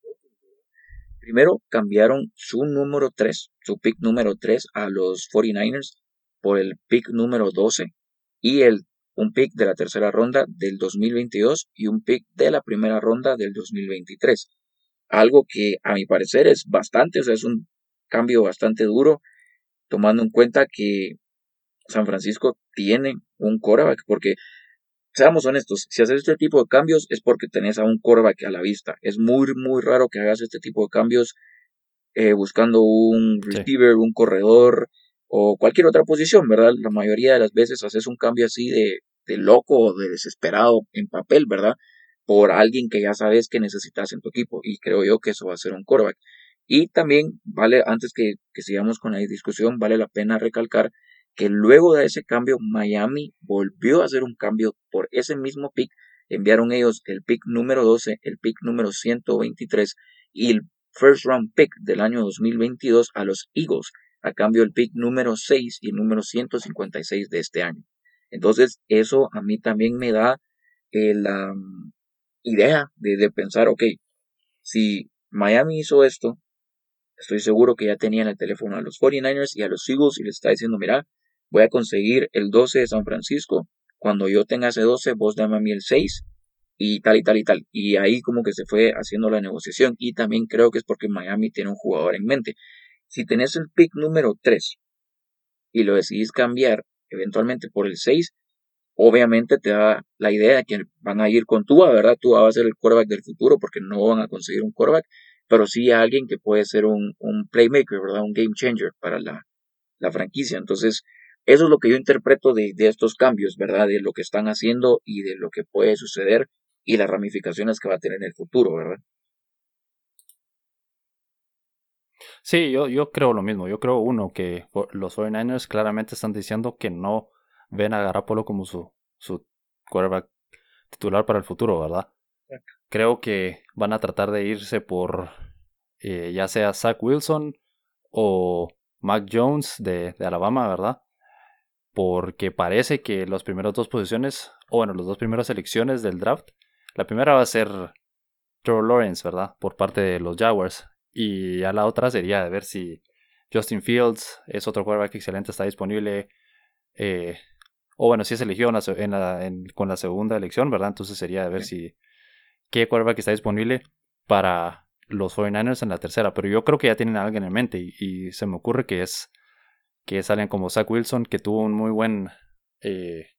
Primero cambiaron su número 3, su pick número 3 a los 49ers por el pick número 12 y el un pick de la tercera ronda del 2022 y un pick de la primera ronda del 2023 algo que a mi parecer es bastante, o sea, es un cambio bastante duro, tomando en cuenta que San Francisco tiene un quarterback, porque seamos honestos, si haces este tipo de cambios es porque tenés a un quarterback a la vista. Es muy, muy raro que hagas este tipo de cambios eh, buscando un receiver, un corredor o cualquier otra posición, ¿verdad? La mayoría de las veces haces un cambio así de, de loco o de desesperado en papel, ¿verdad? Por alguien que ya sabes que necesitas en tu equipo. Y creo yo que eso va a ser un quarterback. Y también vale, antes que, sigamos con la discusión, vale la pena recalcar que luego de ese cambio, Miami volvió a hacer un cambio por ese mismo pick. Enviaron ellos el pick número 12, el pick número 123 y el first round pick del año 2022 a los Eagles, a cambio el pick número 6 y el número 156 de este año. Entonces, eso a mí también me da el, idea de, de pensar, ok, si Miami hizo esto, estoy seguro que ya tenían el teléfono a los 49ers y a los Eagles y les está diciendo, mira, voy a conseguir el 12 de San Francisco, cuando yo tenga ese 12, vos dame a mí el 6 y tal y tal y tal. Y ahí como que se fue haciendo la negociación y también creo que es porque Miami tiene un jugador en mente. Si tenés el pick número 3 y lo decidís cambiar eventualmente por el 6, obviamente te da la idea de que van a ir con Tua, ¿verdad? Tua va a ser el quarterback del futuro porque no van a conseguir un quarterback, pero sí a alguien que puede ser un, un playmaker, ¿verdad? Un game changer para la, la, franquicia. Entonces, eso es lo que yo interpreto de, de estos cambios, ¿verdad? De lo que están haciendo y de lo que puede suceder y las ramificaciones que va a tener en el futuro, ¿verdad? Sí, yo, yo creo lo mismo. Yo creo, uno, que los 49ers claramente están diciendo que no ven a Garapolo como su, su quarterback titular para el futuro, ¿verdad? Creo que van a tratar de irse por eh, ya sea Zach Wilson o Mac Jones de, de, Alabama, ¿verdad? Porque parece que las primeras dos posiciones, o bueno, las dos primeras selecciones del draft, la primera va a ser Trevor Lawrence, ¿verdad? Por parte de los Jaguars. Y ya la otra sería de ver si Justin Fields es otro quarterback excelente, está disponible. Eh, o bueno, si es elegido con la segunda elección, ¿verdad? Entonces sería de ver si qué quarterback está disponible para los 49ers en la tercera. Pero yo creo que ya tienen a alguien en mente y, se me ocurre que es que salen como Zach Wilson, que tuvo un muy buen... Eh,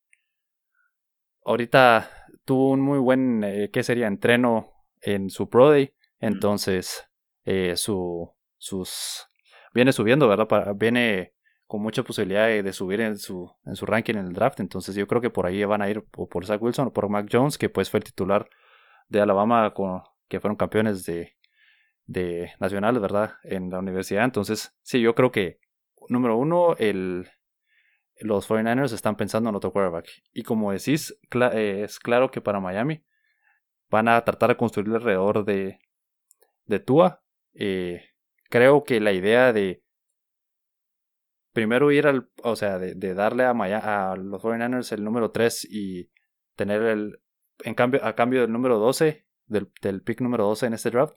ahorita tuvo un muy buen, eh, ¿qué sería? Entreno en su Pro Day. Entonces, eh, su, sus... Viene subiendo, ¿verdad? viene con mucha posibilidad de, subir en su, en su ranking en el draft. Entonces yo creo que por ahí van a ir o por Zach Wilson o por Mac Jones, que pues fue el titular de Alabama, con, que fueron campeones de, de nacionales, ¿verdad? En la universidad. Entonces, sí, yo creo que, número uno, el, los 49ers están pensando en otro quarterback. Y como decís, eh, es claro que para Miami van a tratar de construir alrededor de, de Tua. Eh, creo que la idea de primero ir al, o sea, de, darle a, a los 49ers el número 3 y tener el, en cambio, a cambio del número 12, del, del pick número 12 en este draft,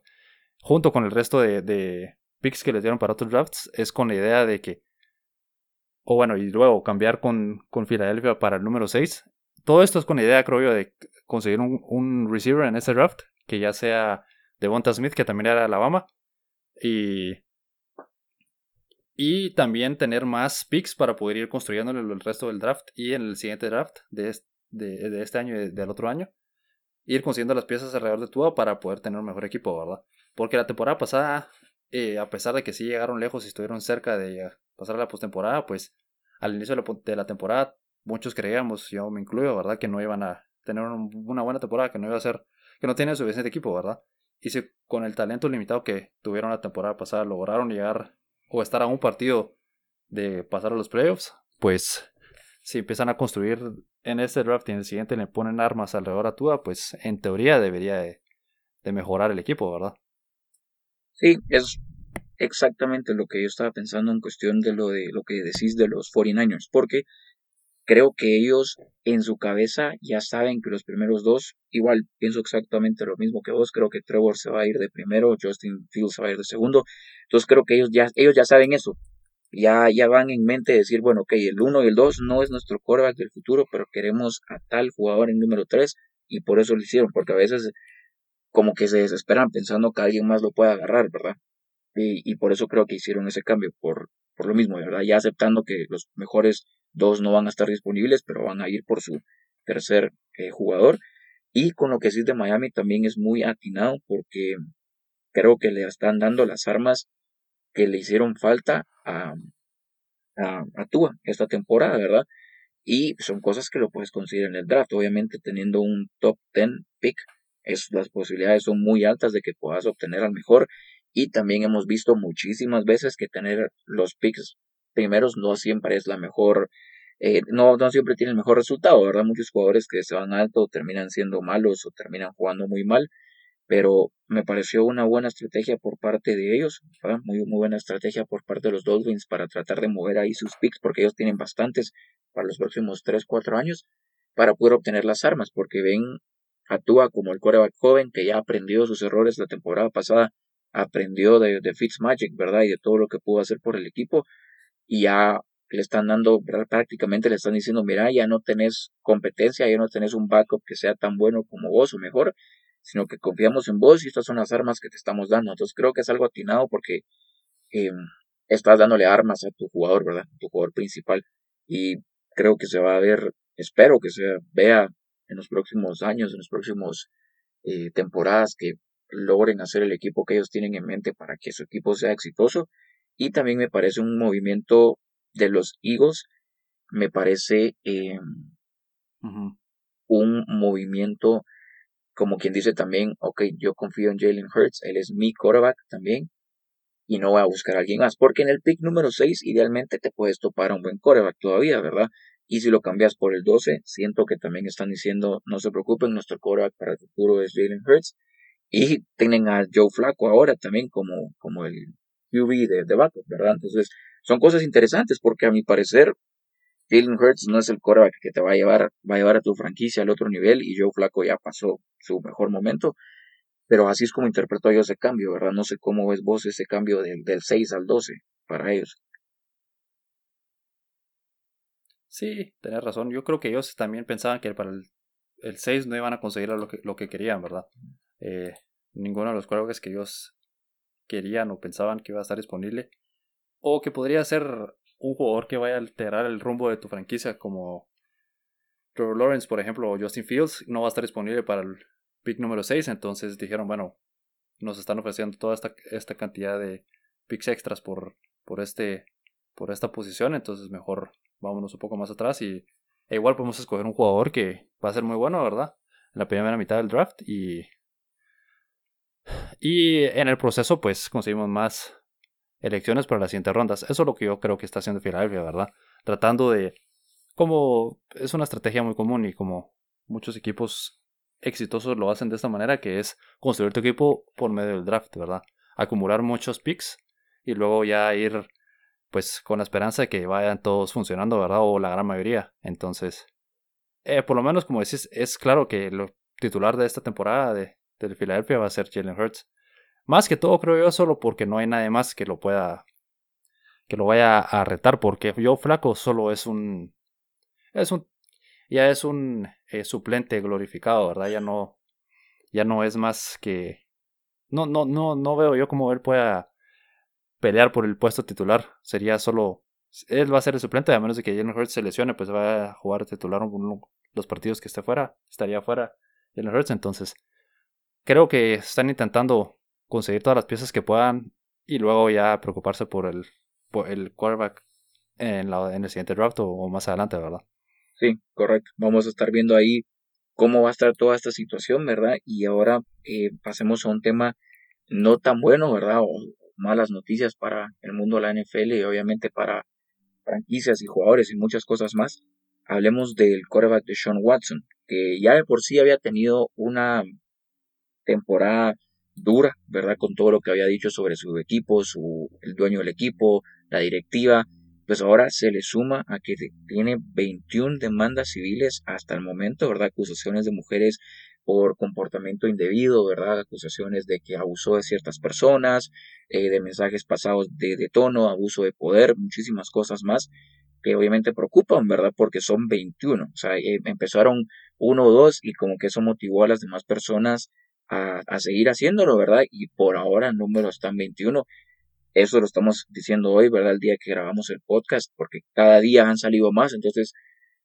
junto con el resto de, de picks que les dieron para otros drafts, es con la idea de que, o bueno, y luego cambiar con, con Filadelfia para el número 6, todo esto es con la idea, creo yo, de conseguir un, un receiver en ese draft, que ya sea Devonta Smith, que también era de Alabama, y, y también tener más picks para poder ir construyendo el, resto del draft y en el siguiente draft de este, de, este año y del otro año, ir consiguiendo las piezas alrededor de Tua para poder tener un mejor equipo, ¿verdad? Porque la temporada pasada, eh, a pesar de que sí llegaron lejos y estuvieron cerca de pasar a la postemporada, pues al inicio de la, temporada muchos creíamos, yo me incluyo, ¿verdad? Que no iban a tener una buena temporada, que no iba a ser, que no tenían suficiente equipo, ¿verdad? Y si con el talento limitado que tuvieron la temporada pasada lograron llegar o estar a un partido de pasar a los playoffs, pues si empiezan a construir en este draft y en el siguiente le ponen armas alrededor a Tua, pues en teoría debería de, mejorar el equipo, ¿verdad? Sí, es exactamente lo que yo estaba pensando en cuestión de lo de lo que decís de los 49ers, porque creo que ellos en su cabeza ya saben que los primeros dos, igual pienso exactamente lo mismo que vos, creo que Trevor se va a ir de primero, Justin Fields se va a ir de segundo, entonces creo que ellos ya, ellos ya saben eso, ya, ya van en mente decir, bueno, ok, el 1 y el 2 no es nuestro quarterback del futuro, pero queremos a tal jugador en número 3 y por eso lo hicieron, porque a veces como que se desesperan pensando que alguien más lo pueda agarrar, ¿verdad? Y, y por eso creo que hicieron ese cambio, por, por lo mismo, ¿verdad? Ya aceptando que los mejores dos no van a estar disponibles, pero van a ir por su tercer eh, jugador. Y con lo que sí de Miami también es muy atinado porque creo que le están dando las armas que le hicieron falta a, a, Tua esta temporada, ¿verdad? Y son cosas que lo puedes conseguir en el draft. Obviamente teniendo un top 10 pick, es, las posibilidades son muy altas de que puedas obtener al mejor. Y también hemos visto muchísimas veces que tener los picks primeros no siempre es la mejor, eh, no, no siempre tiene el mejor resultado, ¿verdad? Muchos jugadores que se van alto terminan siendo malos o terminan jugando muy mal pero me pareció una buena estrategia por parte de ellos, muy, muy buena estrategia por parte de los Dolphins para tratar de mover ahí sus picks, porque ellos tienen bastantes para los próximos 3, 4 años, para poder obtener las armas, porque ven actúa como el coreback joven que ya aprendió sus errores la temporada pasada, aprendió de, de Fitzmagic, ¿verdad? Y de todo lo que pudo hacer por el equipo, y ya le están dando, prácticamente le están diciendo, mira, ya no tenés competencia, ya no tenés un backup que sea tan bueno como vos o mejor, sino que confiamos en vos y estas son las armas que te estamos dando. Entonces creo que es algo atinado porque em, estás dándole armas a tu jugador, ¿verdad? tu jugador principal. Y creo que se va a ver, espero que se vea en los próximos años, en los próximos eh, temporadas que logren hacer el equipo que ellos tienen en mente para que su equipo sea exitoso. Y también me parece un movimiento de los Eagles, me parece em, un movimiento como quien dice también, ok, yo confío en Jalen Hurts, él es mi quarterback también, y no voy a buscar a alguien más, porque en el pick número 6 idealmente te puedes topar a un buen quarterback todavía, ¿verdad? Y si lo cambias por el 12, siento que también están diciendo, no se preocupen, nuestro quarterback para el futuro es Jalen Hurts, y tienen a Joe Flaco ahora también como, como el QB de, de backup, ¿verdad? Entonces, son cosas interesantes porque a mi parecer Jalen Hurts no es el quarterback que te va a llevar, va a llevar a tu franquicia al otro nivel y Joe Flaco ya pasó su mejor momento. Pero así es como interpreto yo ese cambio, ¿verdad? No sé cómo ves vos ese cambio del, del 6 al 12 para ellos. Sí, tenés razón. Yo creo que ellos también pensaban que para el, el 6 no iban a conseguir lo que, lo que querían, ¿verdad? Eh, ninguno de los quarterbacks que ellos querían o pensaban que iba a estar disponible o que podría ser un jugador que vaya a alterar el rumbo de tu franquicia como Trevor Lawrence, por ejemplo, o Justin Fields, no va a estar disponible para el pick número 6, entonces dijeron, bueno, nos están ofreciendo toda esta, esta cantidad de picks extras por, por, este, por esta posición, entonces mejor vámonos un poco más atrás y e igual podemos escoger un jugador que va a ser muy bueno, ¿verdad? En la primera mitad del draft y y en el proceso pues conseguimos más elecciones para las siguientes rondas. Eso es lo que yo creo que está haciendo Philadelphia, ¿verdad? Tratando de, como es una estrategia muy común y como muchos equipos exitosos lo hacen de esta manera, que es construir tu equipo por medio del draft, ¿verdad? Acumular muchos picks y luego ya ir pues con la esperanza de que vayan todos funcionando, ¿verdad? O la gran mayoría. Entonces, eh, por lo menos como decís, es claro que lo titular de esta temporada de, de Philadelphia va a ser Jalen Hurts. Más que todo creo yo solo porque no hay nadie más que lo pueda que lo vaya a retar porque yo flaco solo es un es un ya es un eh, suplente glorificado, ¿verdad? Ya no, ya no es más que... No, no, no, no veo yo cómo él pueda pelear por el puesto titular. Sería solo... Él va a ser el suplente, a menos de que Jalen Hurts se lesione, pues va a jugar titular los partidos que esté fuera. Estaría fuera Jalen Hurts, entonces creo que están intentando conseguir todas las piezas que puedan y luego ya preocuparse por el, el quarterback en, la, el siguiente draft o, más adelante, ¿verdad? Sí, correcto. Vamos a estar viendo ahí cómo va a estar toda esta situación, ¿verdad? Y ahora eh, pasemos a un tema no tan bueno, ¿verdad? O malas noticias para el mundo de la NFL y obviamente para franquicias y jugadores y muchas cosas más. Hablemos del quarterback de Sean Watson, que ya de por sí había tenido una temporada dura, ¿verdad? Con todo lo que había dicho sobre su equipo, su, el dueño del equipo, la directiva, pues ahora se le suma a que tiene 21 demandas civiles hasta el momento, ¿verdad? Acusaciones de mujeres por comportamiento indebido, ¿verdad? Acusaciones de que abusó de ciertas personas, eh, de mensajes pasados de, de, tono, abuso de poder, muchísimas cosas más que obviamente preocupan, ¿verdad? Porque son 21, o sea, eh, empezaron uno o dos y como que eso motivó a las demás personas a, a seguir haciéndolo, ¿verdad? Y por ahora número está en 21 eso lo estamos diciendo hoy, ¿verdad? El día que grabamos el podcast, porque cada día han salido más, entonces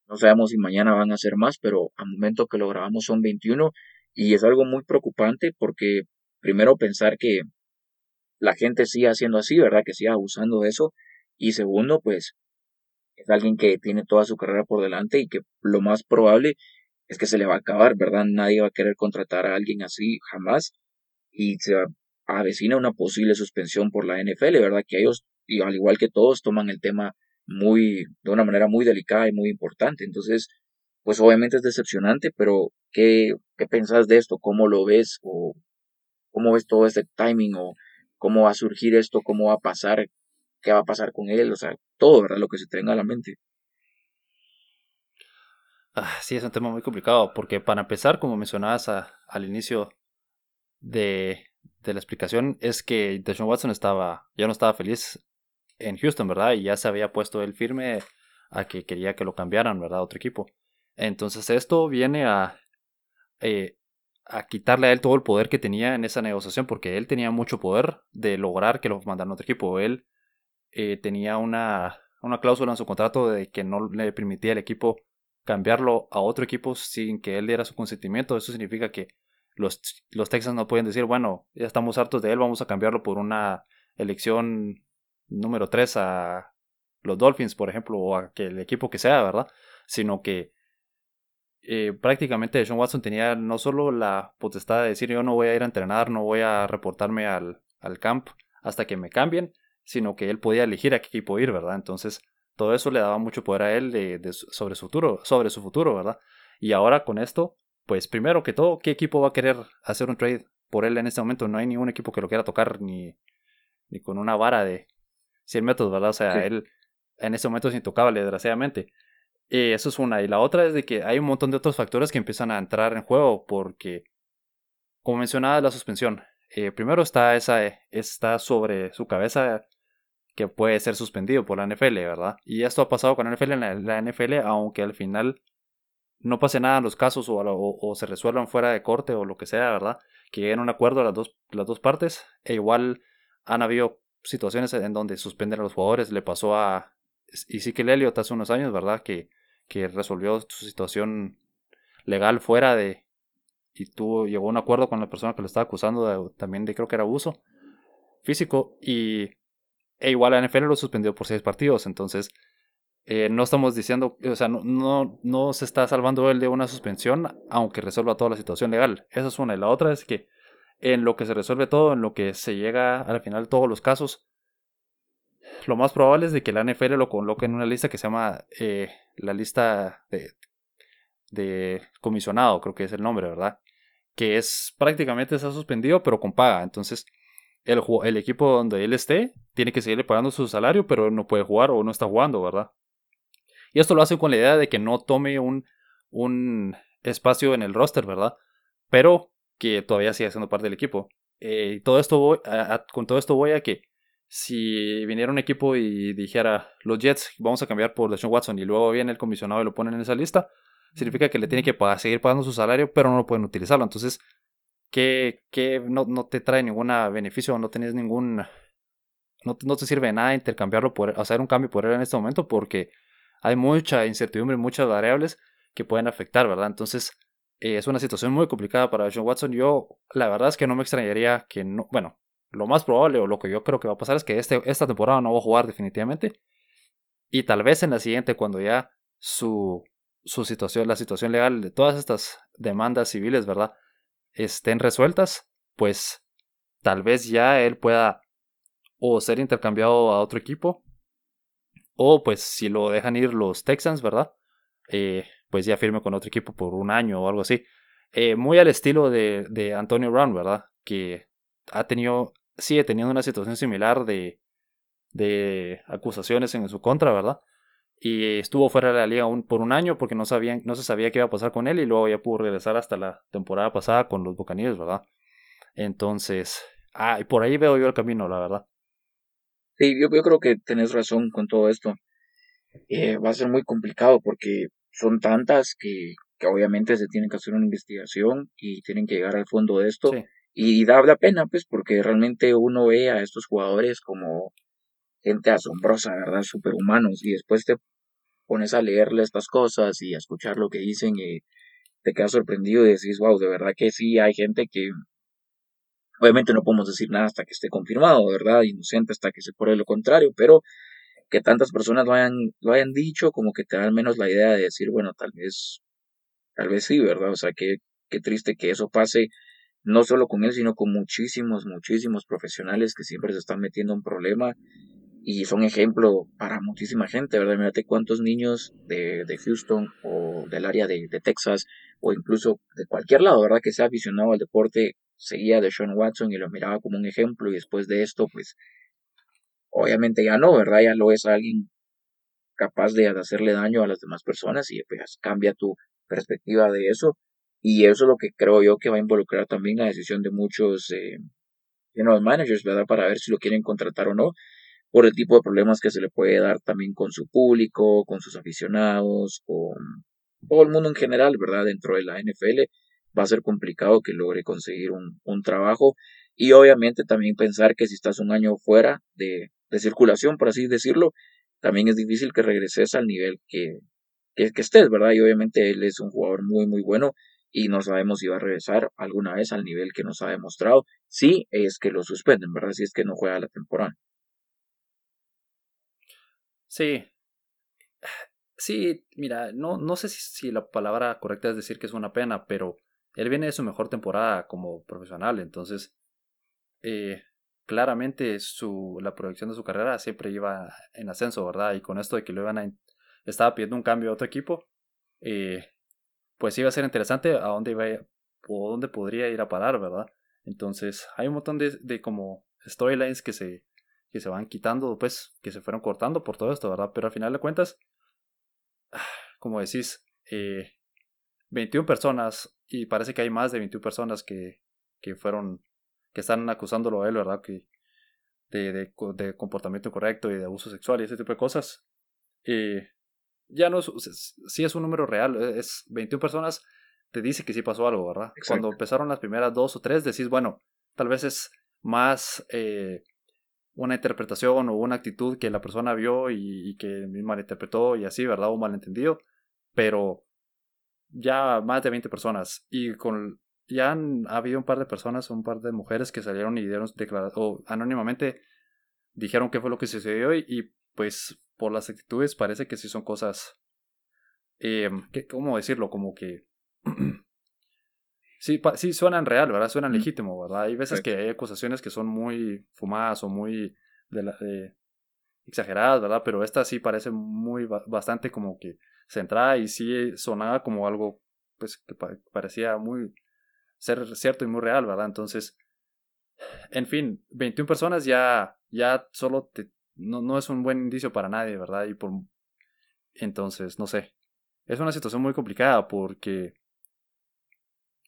no sabemos si mañana van a ser más, pero al momento que lo grabamos son 21 y es algo muy preocupante porque primero pensar que la gente siga haciendo así, ¿verdad? Que siga abusando de eso y segundo, pues es alguien que tiene toda su carrera por delante y que lo más probable es que se le va a acabar, ¿verdad? Nadie va a querer contratar a alguien así jamás y se avecina una posible suspensión por la NFL, ¿verdad? Que ellos, y al igual que todos, toman el tema muy, de una manera muy delicada y muy importante. Entonces, pues obviamente es decepcionante, pero ¿qué, qué pensás de esto? ¿Cómo lo ves? ¿O cómo ves todo este timing? ¿O cómo va a surgir esto? ¿Cómo va a pasar? ¿Qué va a pasar con él? O sea, todo, ¿verdad? Lo que se tenga a la mente. Ah, sí, es un tema muy complicado, porque para empezar, como mencionabas al inicio de, de la explicación es que Deshaun Watson estaba, ya no estaba feliz en Houston, ¿verdad? Y ya se había puesto él firme a que quería que lo cambiaran, ¿verdad? Otro equipo. Entonces esto viene a, eh, a quitarle a él todo el poder que tenía en esa negociación, porque él tenía mucho poder de lograr que lo mandaran a otro equipo. Él eh, tenía una, una cláusula en su contrato de que no le permitía al equipo cambiarlo a otro equipo sin que él diera su consentimiento. Eso significa que los, los Texans no pueden decir, bueno, ya estamos hartos de él, vamos a cambiarlo por una elección número 3 a los Dolphins, por ejemplo, o a que el equipo que sea, ¿verdad? Sino que eh, prácticamente Sean Watson tenía no solo la potestad de decir yo no voy a ir a entrenar, no voy a reportarme al, al camp hasta que me cambien, sino que él podía elegir a qué equipo ir, ¿verdad? Entonces, todo eso le daba mucho poder a él de, sobre, su futuro, sobre su futuro, ¿verdad? Y ahora con esto, pues primero que todo, ¿qué equipo va a querer hacer un trade por él en este momento? No hay ningún equipo que lo quiera tocar ni, ni con una vara de 100 metros, ¿verdad? O sea, él en este momento es intocable, desgraciadamente. Y eso es una. Y la otra es de que hay un montón de otros factores que empiezan a entrar en juego porque, como mencionaba, la suspensión. Eh, primero está esa, está sobre su cabeza que puede ser suspendido por la NFL, ¿verdad? Y esto ha pasado con la NFL en la NFL, aunque al final no pase nada en los casos o, se resuelvan fuera de corte o lo que sea, ¿verdad? Que lleguen a un acuerdo las dos, las dos partes. E igual han habido situaciones en donde suspenden a los jugadores. Le pasó a Ezekiel Elliott hace unos años, ¿verdad? Que, que resolvió su situación legal fuera de... Y tuvo, llegó a un acuerdo con la persona que lo estaba acusando también de creo que era abuso físico. Y e igual la NFL lo suspendió por seis partidos. Entonces eh, no estamos diciendo, o sea, no, no, se está salvando él de una suspensión, aunque resuelva toda la situación legal. Esa es una. Y la otra es que en lo que se resuelve todo, en lo que se llega al final todos los casos, lo más probable es de que la NFL lo coloque en una lista que se llama eh, la lista de, de comisionado, creo que es el nombre, ¿verdad? Que es prácticamente está suspendido, pero con paga. Entonces, el, el equipo donde él esté tiene que seguirle pagando su salario, pero no puede jugar o no está jugando, ¿verdad? Y esto lo hace con la idea de que no tome un, un espacio en el roster, ¿verdad? Pero que todavía siga siendo parte del equipo. Eh, todo esto voy con todo esto voy a que si viniera un equipo y dijera los Jets vamos a cambiar por Deshaun Watson y luego viene el comisionado y lo ponen en esa lista, significa que le tiene que seguir pagando su salario, pero no lo pueden utilizarlo. Entonces, ¿qué, qué no, no, te trae ningún beneficio, no tienes ningún... No, te sirve de nada intercambiarlo por hacer un cambio por él en este momento porque hay mucha incertidumbre, muchas variables que pueden afectar, ¿verdad? Entonces, eh, es una situación muy complicada para John Watson. Yo, la verdad es que no me extrañaría que no, bueno, lo más probable o lo que yo creo que va a pasar es que este, esta temporada no va a jugar definitivamente. Y tal vez en la siguiente, cuando ya su, su situación, la situación legal de todas estas demandas civiles, ¿verdad? Estén resueltas, pues tal vez ya él pueda o ser intercambiado a otro equipo. O pues si lo dejan ir los Texans, ¿verdad? Eh, pues ya firme con otro equipo por un año o algo así. Eh, muy al estilo de, de Antonio Brown, ¿verdad? Que ha tenido, sigue teniendo una situación similar de, de acusaciones en su contra, ¿verdad? Y estuvo fuera de la liga por un año porque no, sabían, no se sabía qué iba a pasar con él y luego ya pudo regresar hasta la temporada pasada con los Buccaneers, ¿verdad? Entonces, ah, por ahí veo yo el camino, la verdad. Sí, yo, yo creo que tenés razón con todo esto. Eh, va a ser muy complicado porque son tantas que, que obviamente se tiene que hacer una investigación y tienen que llegar al fondo de esto. Y da la pena, pues, porque realmente uno ve a estos jugadores como gente asombrosa, ¿verdad? Superhumanos. Y después te pones a leerle estas cosas y a escuchar lo que dicen y te quedas sorprendido y decís, wow, de verdad que sí, hay gente que obviamente no podemos decir nada hasta que esté confirmado, ¿verdad? Inocente hasta que se pruebe lo contrario, pero que tantas personas lo hayan, lo hayan dicho, como que te da al menos la idea de decir, bueno, tal vez, tal vez sí, ¿verdad? O sea, qué, qué triste que eso pase, no solo con él, sino con muchísimos, muchísimos profesionales que siempre se están metiendo en problema y son ejemplo para muchísima gente, ¿verdad? Mírate cuántos niños de, de Houston o del área de, de, Texas o incluso de cualquier lado, ¿verdad? Que sea aficionado al deporte, seguía de Sean Watson y lo miraba como un ejemplo y después de esto, pues Obviamente ya no, ¿verdad? Ya lo es alguien capaz de hacerle daño a las demás personas y pues cambia tu perspectiva de eso. Y eso es lo que creo yo que va a involucrar también la decisión de muchos eh, managers, ¿verdad? Para ver si lo quieren contratar o no, por el tipo de problemas que se le puede dar también con su público, con sus aficionados, con todo el mundo en general, ¿verdad? Dentro de la NFL va a ser complicado que logre conseguir un, trabajo y obviamente también pensar que si estás un año fuera de, de circulación, por así decirlo, también es difícil que regreses al nivel que, que, estés, ¿verdad? Y obviamente él es un jugador muy, muy bueno y no sabemos si va a regresar alguna vez al nivel que nos ha demostrado, si es que lo suspenden, ¿verdad? Si es que no juega la temporada. Sí. Sí, mira, no, no sé si, la palabra correcta es decir que es una pena, pero él viene de su mejor temporada como profesional, entonces eh, claramente su, la proyección de su carrera siempre iba en ascenso, ¿verdad? Y con esto de que lo iban a, estaba pidiendo un cambio a otro equipo, eh, pues iba a ser interesante a dónde iba o dónde podría ir a parar, ¿verdad? Entonces hay un montón de, de como storylines que se, que se van quitando, pues, que se fueron cortando por todo esto, ¿verdad? Pero al final de cuentas, como decís, eh, 21 personas, y parece que hay más de 21 personas que, que fueron que están acusándolo a él, ¿verdad? Que de, de, comportamiento incorrecto y de abuso sexual y ese tipo de cosas. Y ya no es, sí es un número real, e, es 21 personas, te dice que sí pasó algo, ¿verdad? Cuando empezaron las primeras dos o tres, decís, bueno, tal vez es más eh, una interpretación o una actitud que la persona vio y, y que malinterpretó y así, ¿verdad? O malentendido, pero ya más de 20 personas y con ya han habido un par de personas, un par de mujeres que salieron y dieron declaraciones, o anónimamente dijeron qué fue lo que sucedió y, y, pues por las actitudes parece que sí son cosas, eh, ¿cómo decirlo? Como que sí, sí suenan real, ¿verdad? Suenan legítimo, ¿verdad? Hay veces que hay acusaciones que son muy fumadas o muy de la, exageradas, ¿verdad? Pero esta sí parece muy bastante como que centrada y sí sonaba como algo pues que parecía muy ser cierto y muy real, ¿verdad? Entonces, en fin, 21 personas ya, ya solo te, no, no es un buen indicio para nadie, ¿verdad? Y por, entonces, no sé. Es una situación muy complicada porque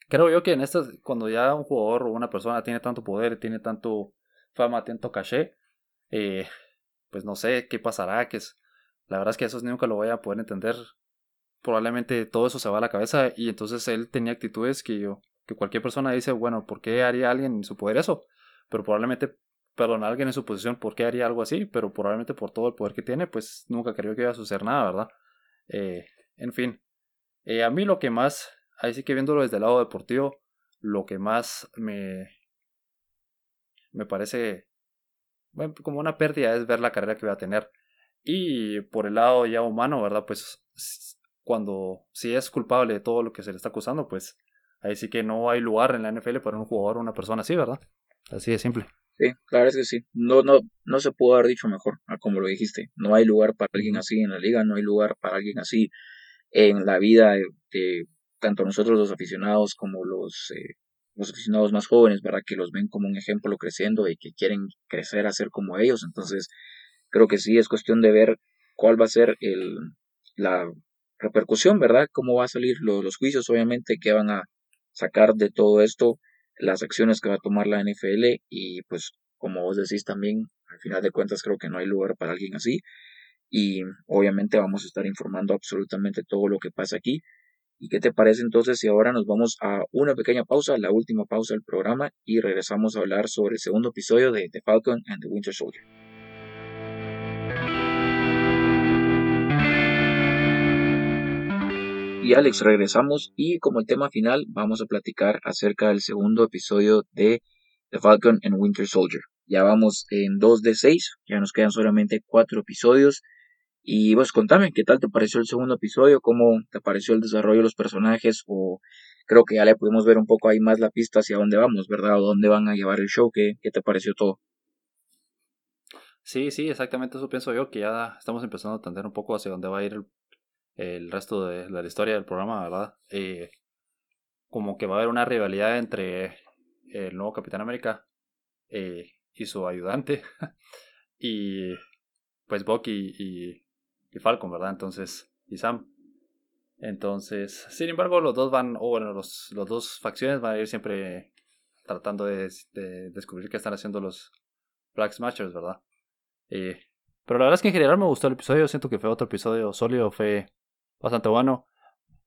creo yo que en estas, cuando ya un jugador o una persona tiene tanto poder, tiene tanto fama, tanto caché, eh, pues no sé qué pasará, que es, la verdad es que eso nunca lo voy a poder entender probablemente todo eso se va a la cabeza y entonces él tenía actitudes que yo, que cualquier persona dice, bueno, ¿por qué haría alguien en su poder eso? Pero probablemente, perdón, alguien en su posición, ¿por qué haría algo así? Pero probablemente por todo el poder que tiene, pues nunca creyó que iba a suceder nada, ¿verdad? Eh, en fin, eh, a mí lo que más, ahí sí que viéndolo desde el lado deportivo, lo que más me, me parece bueno, como una pérdida es ver la carrera que va a tener. Y por el lado ya humano, ¿verdad? Pues cuando si es culpable de todo lo que se le está acusando, pues ahí sí que no hay lugar en la NFL para un jugador o una persona así, ¿verdad? Así de simple. Sí, claro es que sí. No, no, no se pudo haber dicho mejor, como lo dijiste. No hay lugar para alguien así en la liga, no hay lugar para alguien así en la vida de, tanto nosotros los aficionados como los, eh, los aficionados más jóvenes, ¿verdad? Que los ven como un ejemplo creciendo y que quieren crecer a ser como ellos. Entonces, creo que sí es cuestión de ver cuál va a ser el, la repercusión, ¿verdad? Cómo va a salir los juicios, obviamente, que van a sacar de todo esto, las acciones que va a tomar la NFL y pues como vos decís también, al final de cuentas creo que no hay lugar para alguien así y obviamente vamos a estar informando absolutamente todo lo que pasa aquí. ¿Y qué te parece entonces si ahora nos vamos a una pequeña pausa, la última pausa del programa y regresamos a hablar sobre el segundo episodio de The Falcon and the Winter Soldier? Y Alex, regresamos y como el tema final vamos a platicar acerca del segundo episodio de The Falcon and Winter Soldier. Ya vamos en 2 de 6, ya nos quedan solamente 4 episodios. Y vos contame, ¿qué tal te pareció el segundo episodio? ¿Cómo te pareció el desarrollo de los personajes? O creo que ya le pudimos ver un poco ahí más la pista hacia dónde vamos, ¿verdad? O dónde van a llevar el show, ¿qué, qué te pareció todo? Sí, sí, exactamente eso pienso yo, que ya estamos empezando a entender un poco hacia dónde va a ir el resto de, la historia del programa, ¿verdad? Eh, como que va a haber una rivalidad entre el nuevo Capitán América eh, y su ayudante y pues Bucky y, y, Falcon, ¿verdad? Entonces, y Sam. Entonces, sin embargo, los dos van, o bueno, los, los dos facciones van a ir siempre tratando de, descubrir qué están haciendo los Black Smashers, ¿verdad? Eh, pero la verdad es que en general me gustó el episodio, siento que fue otro episodio sólido, fue bastante bueno.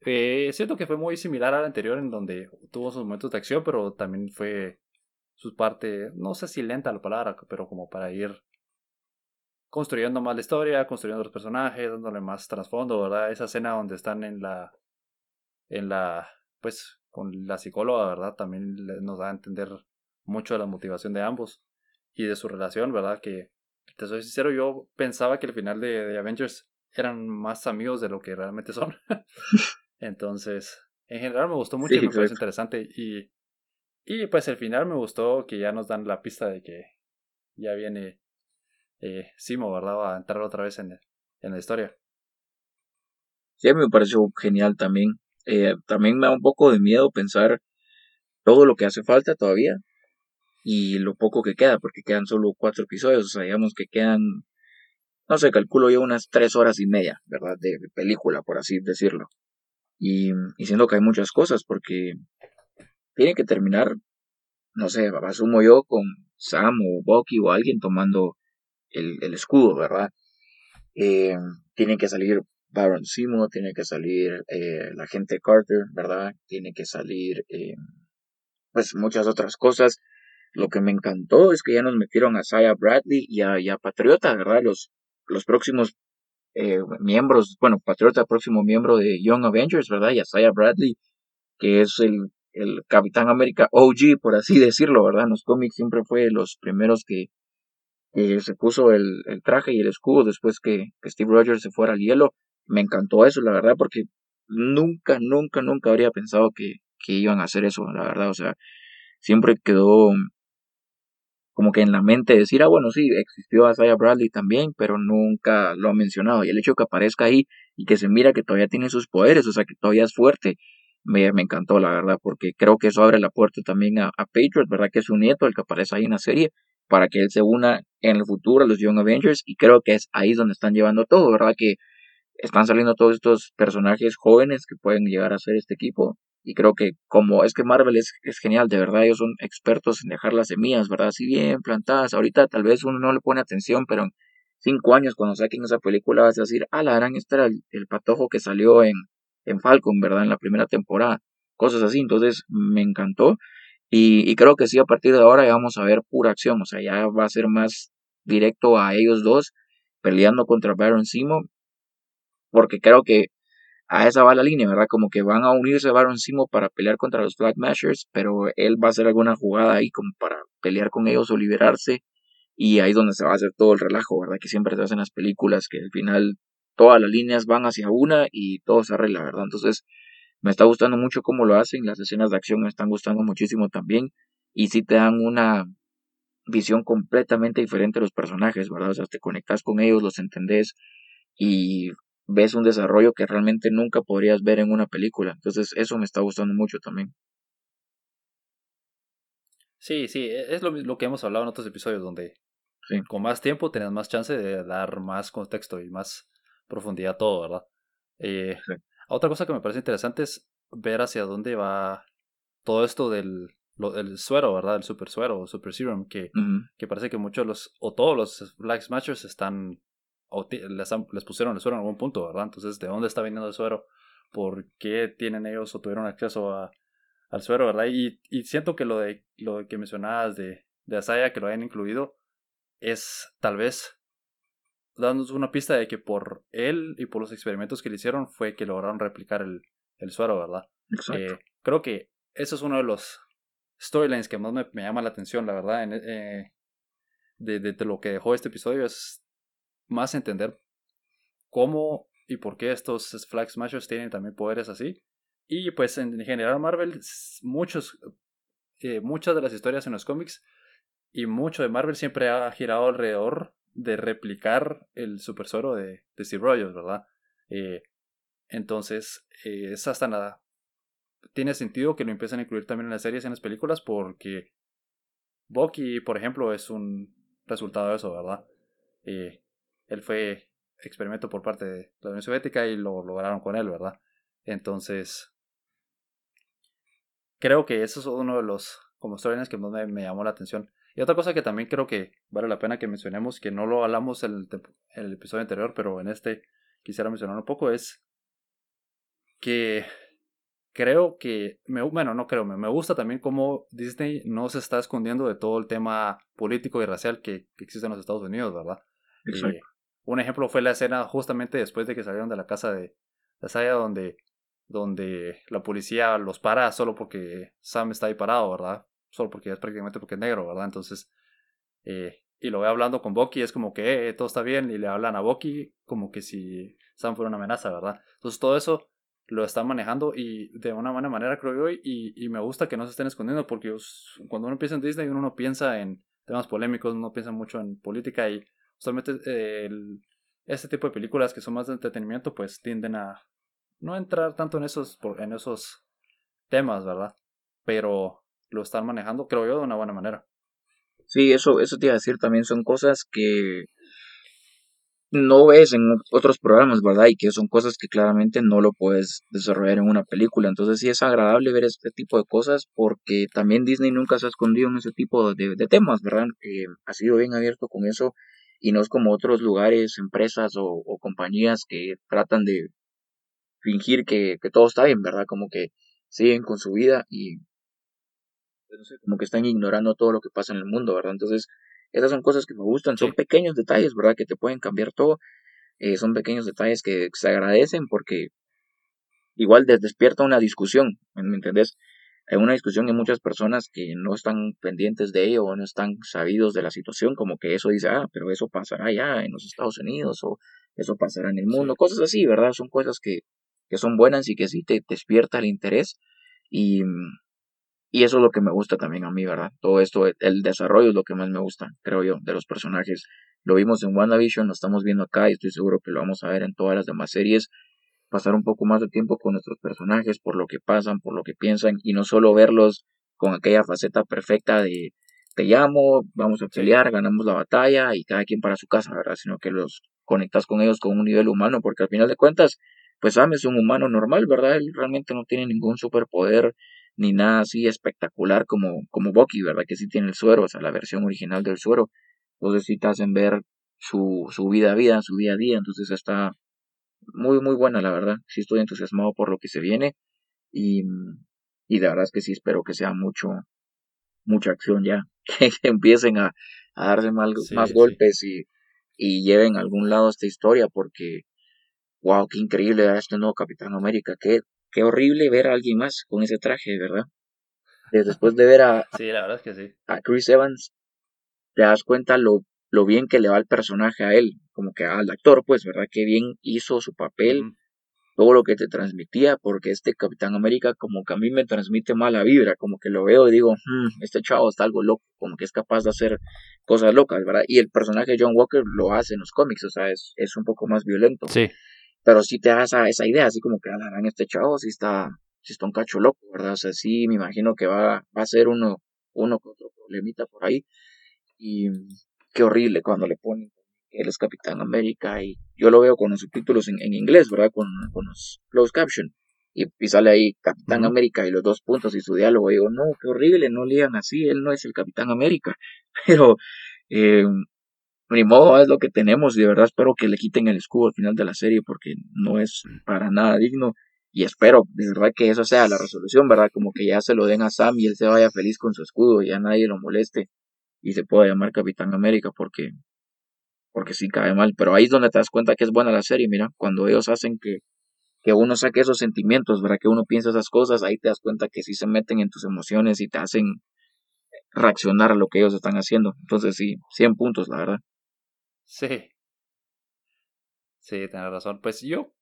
Eh, siento que fue muy similar al anterior en donde tuvo sus momentos de acción, pero también fue su parte, no sé si lenta la palabra, pero como para ir construyendo más la historia, construyendo los personajes, dándole más trasfondo, ¿verdad? Esa escena donde están en la, en la, pues, con la psicóloga, ¿verdad? También nos da a entender mucho de la motivación de ambos y de su relación, ¿verdad? Que, te soy sincero, yo pensaba que el final de, de Avengers eran más amigos de lo que realmente son. Entonces, en general me gustó mucho y me parece interesante. Y, y pues al final me gustó que ya nos dan la pista de que ya viene eh, Simo, ¿verdad? A entrar otra vez en, en la historia. Sí, me pareció genial también. Eh, también me da un poco de miedo pensar todo lo que hace falta todavía y lo poco que queda, porque quedan solo cuatro episodios, o sea, digamos que quedan no sé, calculo yo unas tres horas y media, ¿verdad? De, película, por así decirlo. Y, y, siento que hay muchas cosas, porque tiene que terminar, no sé, asumo yo con Sam o Bucky o alguien tomando el, escudo, ¿verdad? Eh, tiene que salir Baron Simo, tiene que salir eh, la gente Carter, ¿verdad? Tiene que salir, eh, pues, muchas otras cosas. Lo que me encantó es que ya nos metieron a Saya Bradley y a, y a Patriota, ¿verdad? Los, los próximos miembros, bueno, Patriota, próximo miembro de Young Avengers, ¿verdad? Y Isaiah Bradley, que es el, el Capitán América OG, por así decirlo, ¿verdad? En los cómics siempre fue los primeros que, se puso el, el, traje y el escudo después que, que, Steve Rogers se fuera al hielo. Me encantó eso, la verdad, porque nunca, nunca, nunca habría pensado que, que iban a hacer eso, la verdad, o sea, siempre quedó como que en la mente decir, ah, bueno, sí, existió Isaiah Bradley también, pero nunca lo ha mencionado. Y el hecho que aparezca ahí y que se mira que todavía tiene sus poderes, o sea, que todavía es fuerte, me, me encantó, la verdad, porque creo que eso abre la puerta también a, a Patriot, ¿verdad? Que es su nieto, el que aparece ahí en la serie, para que él se una en el futuro a los Young Avengers, y creo que es ahí donde están llevando todo, ¿verdad? Que están saliendo todos estos personajes jóvenes que pueden llegar a ser este equipo y creo que como es que Marvel es, genial, de verdad, ellos son expertos en dejar las semillas, ¿verdad? Así bien plantadas. Ahorita tal vez uno no le pone atención, pero en cinco años cuando saquen esa película vas a decir, ah, la gran, este era el, patojo que salió en, en Falcon, ¿verdad? En la primera temporada, cosas así, entonces me encantó y, y creo que sí, a partir de ahora ya vamos a ver pura acción, o sea, ya va a ser más directo a ellos dos peleando contra Baron Simo, porque creo que a esa va la línea, ¿verdad? Como que van a unirse Baron Simo para pelear contra los Black Mashers, pero él va a hacer alguna jugada ahí como para pelear con ellos o liberarse, y ahí es donde se va a hacer todo el relajo, ¿verdad? Que siempre se hacen las películas, que al final todas las líneas van hacia una y todo se arregla, ¿verdad? Entonces, me está gustando mucho cómo lo hacen, las escenas de acción me están gustando muchísimo también, y sí te dan una visión completamente diferente de los personajes, ¿verdad? O sea, te conectas con ellos, los entendés y ves un desarrollo que realmente nunca podrías ver en una película. Entonces, eso me está gustando mucho también. Sí, sí, e, es lo, lo que hemos hablado en otros episodios, donde con más tiempo tenés más chance de dar más contexto y más profundidad a todo, ¿verdad? Eh, Otra cosa que me parece interesante es ver hacia dónde va todo esto del lo, el suero, ¿verdad? El super suero o super serum, que, que parece que muchos los, o todos los Black Smashers están, o les, les, pusieron el suero en algún punto, ¿verdad? Entonces, ¿de dónde está viniendo el suero? ¿Por qué tienen ellos o tuvieron acceso a, al suero, ¿verdad? Y, y siento que lo de lo que mencionabas de, de Asaya, que lo hayan incluido, es tal vez dándonos una pista de que por él y por los experimentos que le hicieron fue que lograron replicar el, el suero, ¿verdad? Exacto. Eh, creo que eso es uno de los storylines que más me, me, llama la atención, la verdad, en, eh, de, de, lo que dejó este episodio es más entender cómo y por qué estos Flag Smashers tienen también poderes así. Y pues en general Marvel, muchos, eh, muchas de las historias en los cómics y mucho de Marvel siempre ha girado alrededor de replicar el super suero de, de Steve Rogers, ¿verdad? Eh, entonces, eh, es hasta nada tiene sentido que lo empiecen a incluir también en las series y en las películas porque Bucky, por ejemplo, es un resultado de eso, ¿verdad? Eh, él fue experimento por parte de la Unión Soviética y lo lograron con él, ¿verdad? Entonces, creo que eso es uno de los como storylines que más me, llamó la atención. Y otra cosa que también creo que vale la pena que mencionemos, que no lo hablamos en el, en el episodio anterior, pero en este quisiera mencionar un poco, es que creo que, me, bueno, no creo, me, me gusta también cómo Disney no se está escondiendo de todo el tema político y racial que, existe en los Estados Unidos, ¿verdad? Eh, un ejemplo fue la escena justamente después de que salieron de la casa de la Saya donde, donde la policía los para solo porque Sam está ahí parado, ¿verdad? Solo porque es prácticamente porque es negro, ¿verdad? Entonces, eh, y lo ve hablando con Bucky, es como que eh, todo está bien, y le hablan a Bucky como que si Sam fuera una amenaza, ¿verdad? Entonces todo eso lo están manejando y de una buena manera creo yo y, y me gusta que no se estén escondiendo porque cuando uno piensa en Disney uno no piensa en temas polémicos, uno piensa mucho en política y usualmente eh, este tipo de películas que son más de entretenimiento pues tienden a no entrar tanto en esos, en esos temas, ¿verdad? Pero lo están manejando creo yo de una buena manera. Sí, eso, eso te iba a decir también son cosas que no ves en otros programas, ¿verdad? Y que son cosas que claramente no lo puedes desarrollar en una película. Entonces sí es agradable ver este tipo de cosas porque también Disney nunca se ha escondido en ese tipo de, temas, ¿verdad? Eh, ha sido bien abierto con eso y no es como otros lugares, empresas o, compañías que tratan de fingir que, que, todo está bien, ¿verdad? Como que siguen con su vida y pues, como que están ignorando todo lo que pasa en el mundo, ¿verdad? Entonces esas son cosas que me gustan, son pequeños detalles, ¿verdad? Que te pueden cambiar todo. Eh, son pequeños detalles que se agradecen porque igual despierta una discusión, ¿me entendés? Hay una discusión y muchas personas que no están pendientes de ello o no están sabidos de la situación, como que eso dice, ah, pero eso pasará ya en los Estados Unidos o eso pasará en el mundo, cosas así, ¿verdad? Son cosas que, que son buenas y que sí te despierta el interés y, y eso es lo que me gusta también a mí, ¿verdad? Todo esto, el desarrollo es lo que más me gusta, creo yo, de los personajes. Lo vimos en WandaVision, lo estamos viendo acá y estoy seguro que lo vamos a ver en todas las demás series. Pasar un poco más de tiempo con nuestros personajes, por lo que pasan, por lo que piensan, y no solo verlos con aquella faceta perfecta de te llamo, vamos a pelear, ganamos la batalla y cada quien para su casa, ¿verdad? Sino que los conectas con ellos con un nivel humano, porque al final de cuentas, pues Sam es un humano normal, ¿verdad? Él realmente no tiene ningún superpoder ni nada así espectacular como, como Bucky, ¿verdad? Que sí tiene el suero, o sea, la versión original del suero. Entonces sí te hacen ver su, su vida a vida, su día a día, entonces está, muy, muy buena, la verdad. Sí estoy entusiasmado por lo que se viene y, y de verdad es que sí espero que sea mucho, mucha acción ya, que empiecen a, a darse más, más golpes y, y lleven a algún lado esta historia porque, wow, qué increíble este nuevo Capitán América, qué, qué horrible ver a alguien más con ese traje, ¿verdad? Después de ver a, sí, la verdad es que sí. a Chris Evans, te das cuenta lo, lo bien que le va el personaje a él, como que al actor, pues, ¿verdad? Qué bien hizo su papel, todo lo que te transmitía, porque este Capitán América como que a mí me transmite mala vibra, como que lo veo y digo, hmm, este chavo está algo loco, como que es capaz de hacer cosas locas, ¿verdad? Y el personaje de John Walker lo hace en los cómics, o sea, es, es un poco más violento. Sí. Pero sí te da esa, esa idea, así como que, ah, este chavo sí está, sí está un cacho loco, ¿verdad? O sea, sí me imagino que va, va a ser uno, uno con otro problemita por ahí. Y qué horrible cuando le ponen él es Capitán América y yo lo veo con los subtítulos en, en inglés, ¿verdad? Con, con los closed caption. Y, sale ahí Capitán América y los dos puntos y su diálogo. Y digo, no, qué horrible, no lean así, él no es el Capitán América. Pero, eh, ni modo, es lo que tenemos y de verdad espero que le quiten el escudo al final de la serie porque no es para nada digno. Y espero, de verdad, que eso sea la resolución, ¿verdad? Como que ya se lo den a Sam y él se vaya feliz con su escudo y ya nadie lo moleste y se pueda llamar Capitán América porque porque sí cae mal, pero ahí es donde te das cuenta que es buena la serie, mira, cuando ellos hacen que, que uno saque esos sentimientos, ¿verdad? Que uno piensa esas cosas, ahí te das cuenta que sí se meten en tus emociones y te hacen reaccionar a lo que ellos están haciendo. Entonces sí, 100 puntos, la verdad. Sí. Sí, tienes razón. Pues yo,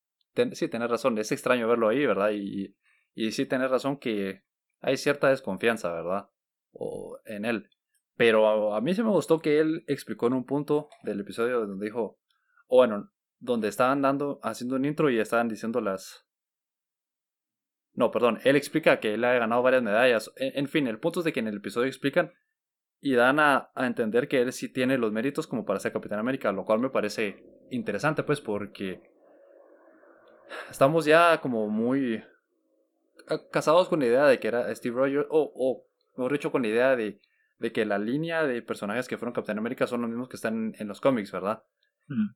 sí, tienes razón, es extraño verlo ahí, ¿verdad? Y, y sí, tienes razón que hay cierta desconfianza, ¿verdad? O en él. Pero a, mí sí me gustó que él explicó en un punto del episodio donde dijo, o bueno, donde estaban dando, haciendo un intro y estaban diciendo las... No, perdón, él explica que él ha ganado varias medallas. En, fin, el punto es de que en el episodio explican y dan a, a, entender que él sí tiene los méritos como para ser Capitán América, lo cual me parece interesante pues porque estamos ya como muy casados con la idea de que era Steve Rogers, o, o mejor dicho, con la idea de de que la línea de personajes que fueron Capitán América son los mismos que están en los cómics, ¿verdad?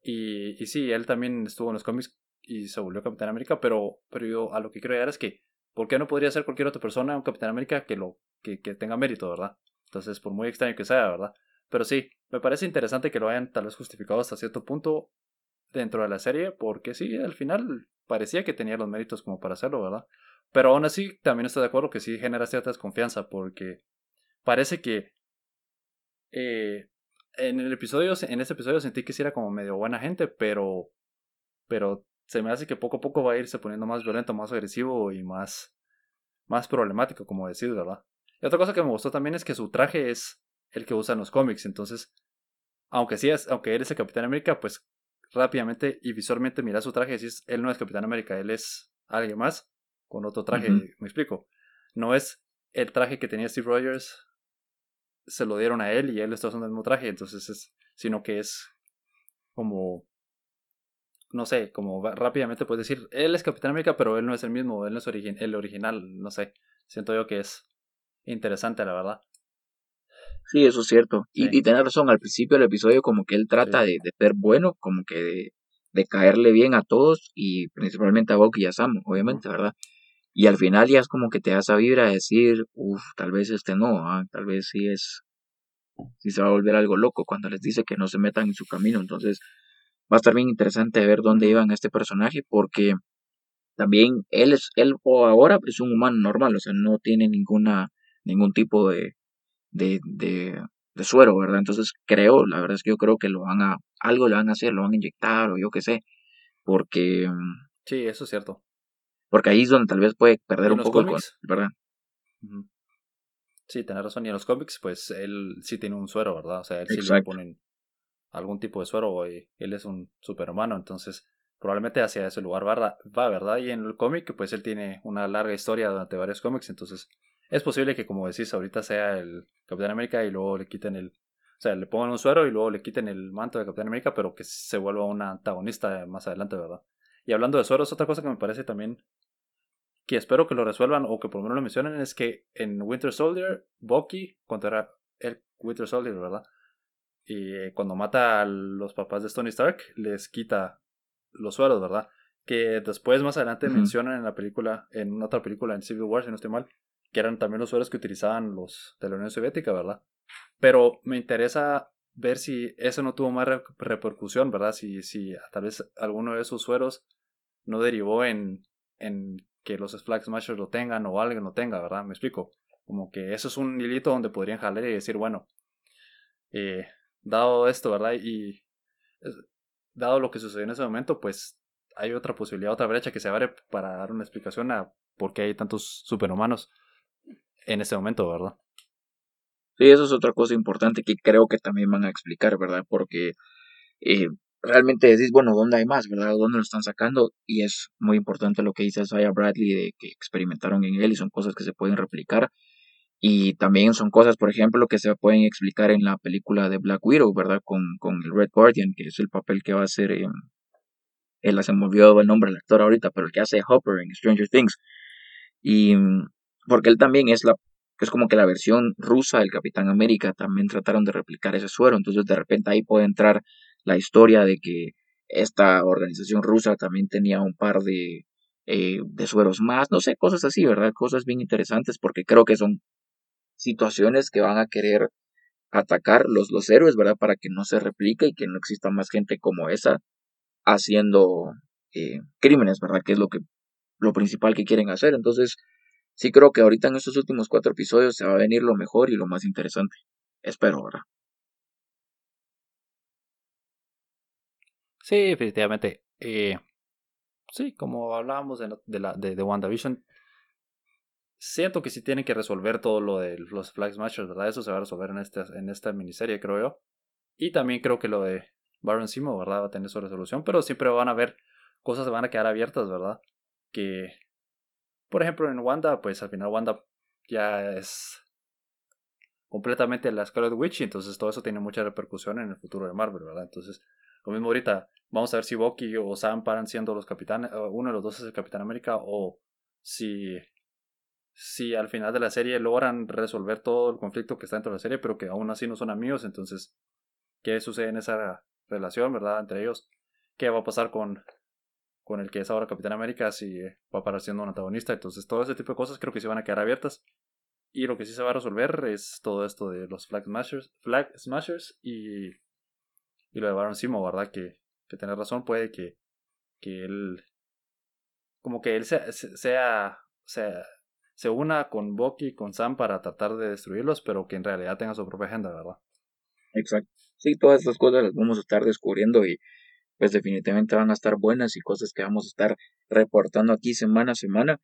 y, y sí, él también estuvo en los cómics y se volvió Capitán América, pero, pero yo a lo que quiero llegar es que, ¿por qué no podría ser cualquier otra persona un Capitán América que, lo, que, que tenga mérito, ¿verdad? Entonces, por muy extraño que sea, ¿verdad? Pero sí, me parece interesante que lo hayan tal vez justificado hasta cierto punto dentro de la serie, porque sí, al final parecía que tenía los méritos como para hacerlo, ¿verdad? Pero aún así, también estoy de acuerdo que sí genera cierta desconfianza, porque parece que eh, en el episodio, en este episodio sentí que sí era como medio buena gente, pero, pero se me hace que poco a poco va a irse poniendo más violento, más agresivo y más, más problemático, como decir, ¿verdad? Y otra cosa que me gustó también es que su traje es el que usa en los cómics, entonces, aunque sí es, aunque él es el Capitán América, pues rápidamente y visualmente mira su traje y dices, él no es Capitán América, él es alguien más con otro traje, me explico. No es el traje que tenía Steve Rogers se lo dieron a él y él está usando el mismo traje, entonces es, sino que es como, no sé, como rápidamente puedes decir, él es Capitán América, pero él no es el mismo, él no es el original, no sé, siento yo que es interesante, la verdad. Sí, eso es cierto. Y, y tenés razón, al principio del episodio como que él trata de, de, ser bueno, como que de, de, caerle bien a todos y principalmente a Bucky y a Sam, obviamente, ¿verdad? Y al final ya es como que te da esa vibra de decir, uff, tal vez este no, ah, tal vez sí es, sí se va a volver algo loco cuando les dice que no se metan en su camino. Entonces va a estar bien interesante ver dónde iban a este personaje porque también él es, él o ahora es un humano normal, o sea, no tiene ninguna, ningún tipo de, de, de, de suero, ¿verdad? Entonces creo, la verdad es que yo creo que lo van a, algo le van a hacer, lo van a inyectar o yo qué sé, porque... Sí, eso es cierto. Porque ahí es donde tal vez puede perder un poco el ¿verdad? Sí, tenés razón. Y en los cómics, pues él sí tiene un suero, ¿verdad? O sea, él sí le ponen algún tipo de suero y él es un superhumano, entonces probablemente hacia ese lugar va, ¿verdad? Y en el cómic, pues él tiene una larga historia durante varios cómics, entonces es posible que, como decís, ahorita sea el Capitán América y luego le quiten el. O sea, le pongan un suero y luego le quiten el manto de Capitán América, pero que se vuelva un antagonista más adelante, ¿verdad? Y hablando de sueros, otra cosa que me parece también que espero que lo resuelvan o que por lo menos lo mencionen es que en Winter Soldier, Bucky, era el Winter Soldier, ¿verdad? Y cuando mata a los papás de Tony Stark, les quita los sueros, ¿verdad? que después más adelante mencionan en la película, en una otra película, en Civil War, si no estoy mal, que eran también los sueros que utilizaban los de la Unión Soviética, ¿verdad? Pero me interesa ver si eso no tuvo más repercusión, ¿verdad? Si, si tal vez alguno de esos sueros no derivó en, en que los Flag Smashers lo tengan o alguien lo tenga, ¿verdad? Me explico. Como que eso es un hilito donde podrían jalar y decir, bueno, eh, dado esto, ¿verdad? Y dado lo que sucedió en ese momento, pues hay otra posibilidad, otra brecha que se abre para dar una explicación a por qué hay tantos superhumanos en ese momento, ¿verdad? Sí, eso es otra cosa importante que creo que también van a explicar, ¿verdad? Porque eh, realmente decís, bueno, ¿dónde hay más, verdad? ¿Dónde lo están sacando? Y es muy importante lo que dice Isaiah Bradley de que experimentaron en él y son cosas que se pueden replicar. Y también son cosas, por ejemplo, que se pueden explicar en la película de Black Widow, ¿verdad? Con, con el Red Guardian, que es el papel que va a hacer... Eh, él se me olvidó el nombre del actor ahorita, pero el que hace Hopper en Stranger Things. Y porque él también es la que es como que la versión rusa del Capitán América, también trataron de replicar ese suero, entonces de repente ahí puede entrar la historia de que esta organización rusa también tenía un par de, eh, de sueros más, no sé, cosas así, ¿verdad? Cosas bien interesantes porque creo que son situaciones que van a querer atacar los, los héroes, ¿verdad? Para que no se replique y que no exista más gente como esa haciendo eh, crímenes, ¿verdad? Que es lo que lo principal que quieren hacer. Entonces, sí creo que ahorita en estos últimos cuatro episodios se va a venir lo mejor y lo más interesante. Espero, ¿verdad? Sí, definitivamente. Eh, sí, como hablábamos de, la, de, WandaVision, siento que sí tienen que resolver todo lo de los Flag Smashers, ¿verdad? Eso se va a resolver en, este, en esta miniserie, creo yo. Y también creo que lo de Baron Simo, ¿verdad? Va a tener su resolución, pero siempre van a haber cosas que van a quedar abiertas, ¿verdad? Que, por ejemplo, en Wanda, pues al final Wanda ya es completamente la Scarlet Witch, entonces todo eso tiene mucha repercusión en el futuro de Marvel, ¿verdad? Entonces, lo mismo ahorita, vamos a ver si Bucky o Sam paran siendo los capitanes, uno de los dos es el Capitán América, o si si al final de la serie logran resolver todo el conflicto que está dentro de la serie, pero que aún así no son amigos, entonces, ¿qué sucede en esa relación, verdad? Entre ellos, ¿qué va a pasar con, con el que es ahora Capitán América si va a parar siendo un antagonista? Entonces, todo ese tipo de cosas creo que sí van a quedar abiertas. Y lo que sí se va a resolver es todo esto de los Flag Smashers, Flag Smashers y, y lo de Baron Simo, ¿verdad? Que, que tener razón, puede que, que él, como que él sea, sea, sea se una con Bucky y con Sam para tratar de destruirlos, pero que en realidad tenga su propia agenda, ¿verdad? Exacto. Sí, todas estas cosas las vamos a estar descubriendo y pues definitivamente van a estar buenas y cosas que vamos a estar reportando aquí semana a semana.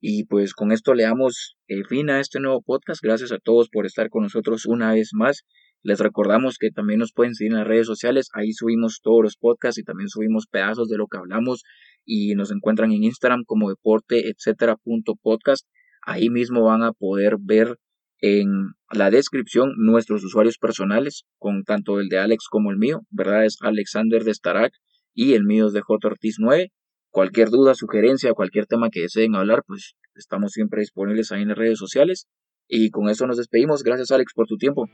Y pues con esto le damos el fin a este nuevo podcast. Gracias a todos por estar con nosotros una vez más. Les recordamos que también nos pueden seguir en las redes sociales. Ahí subimos todos los podcasts y también subimos pedazos de lo que hablamos. Y nos encuentran en Instagram como deporte, etcétera, punto podcast. Ahí mismo van a poder ver en la descripción nuestros usuarios personales, con tanto el de Alex como el mío, ¿verdad? Es Alexander de Starak y el mío es de J. Ortiz 9. Cualquier duda, sugerencia, cualquier tema que deseen hablar, pues estamos siempre disponibles ahí en las redes sociales. Y con eso nos despedimos. Gracias Alex por tu tiempo.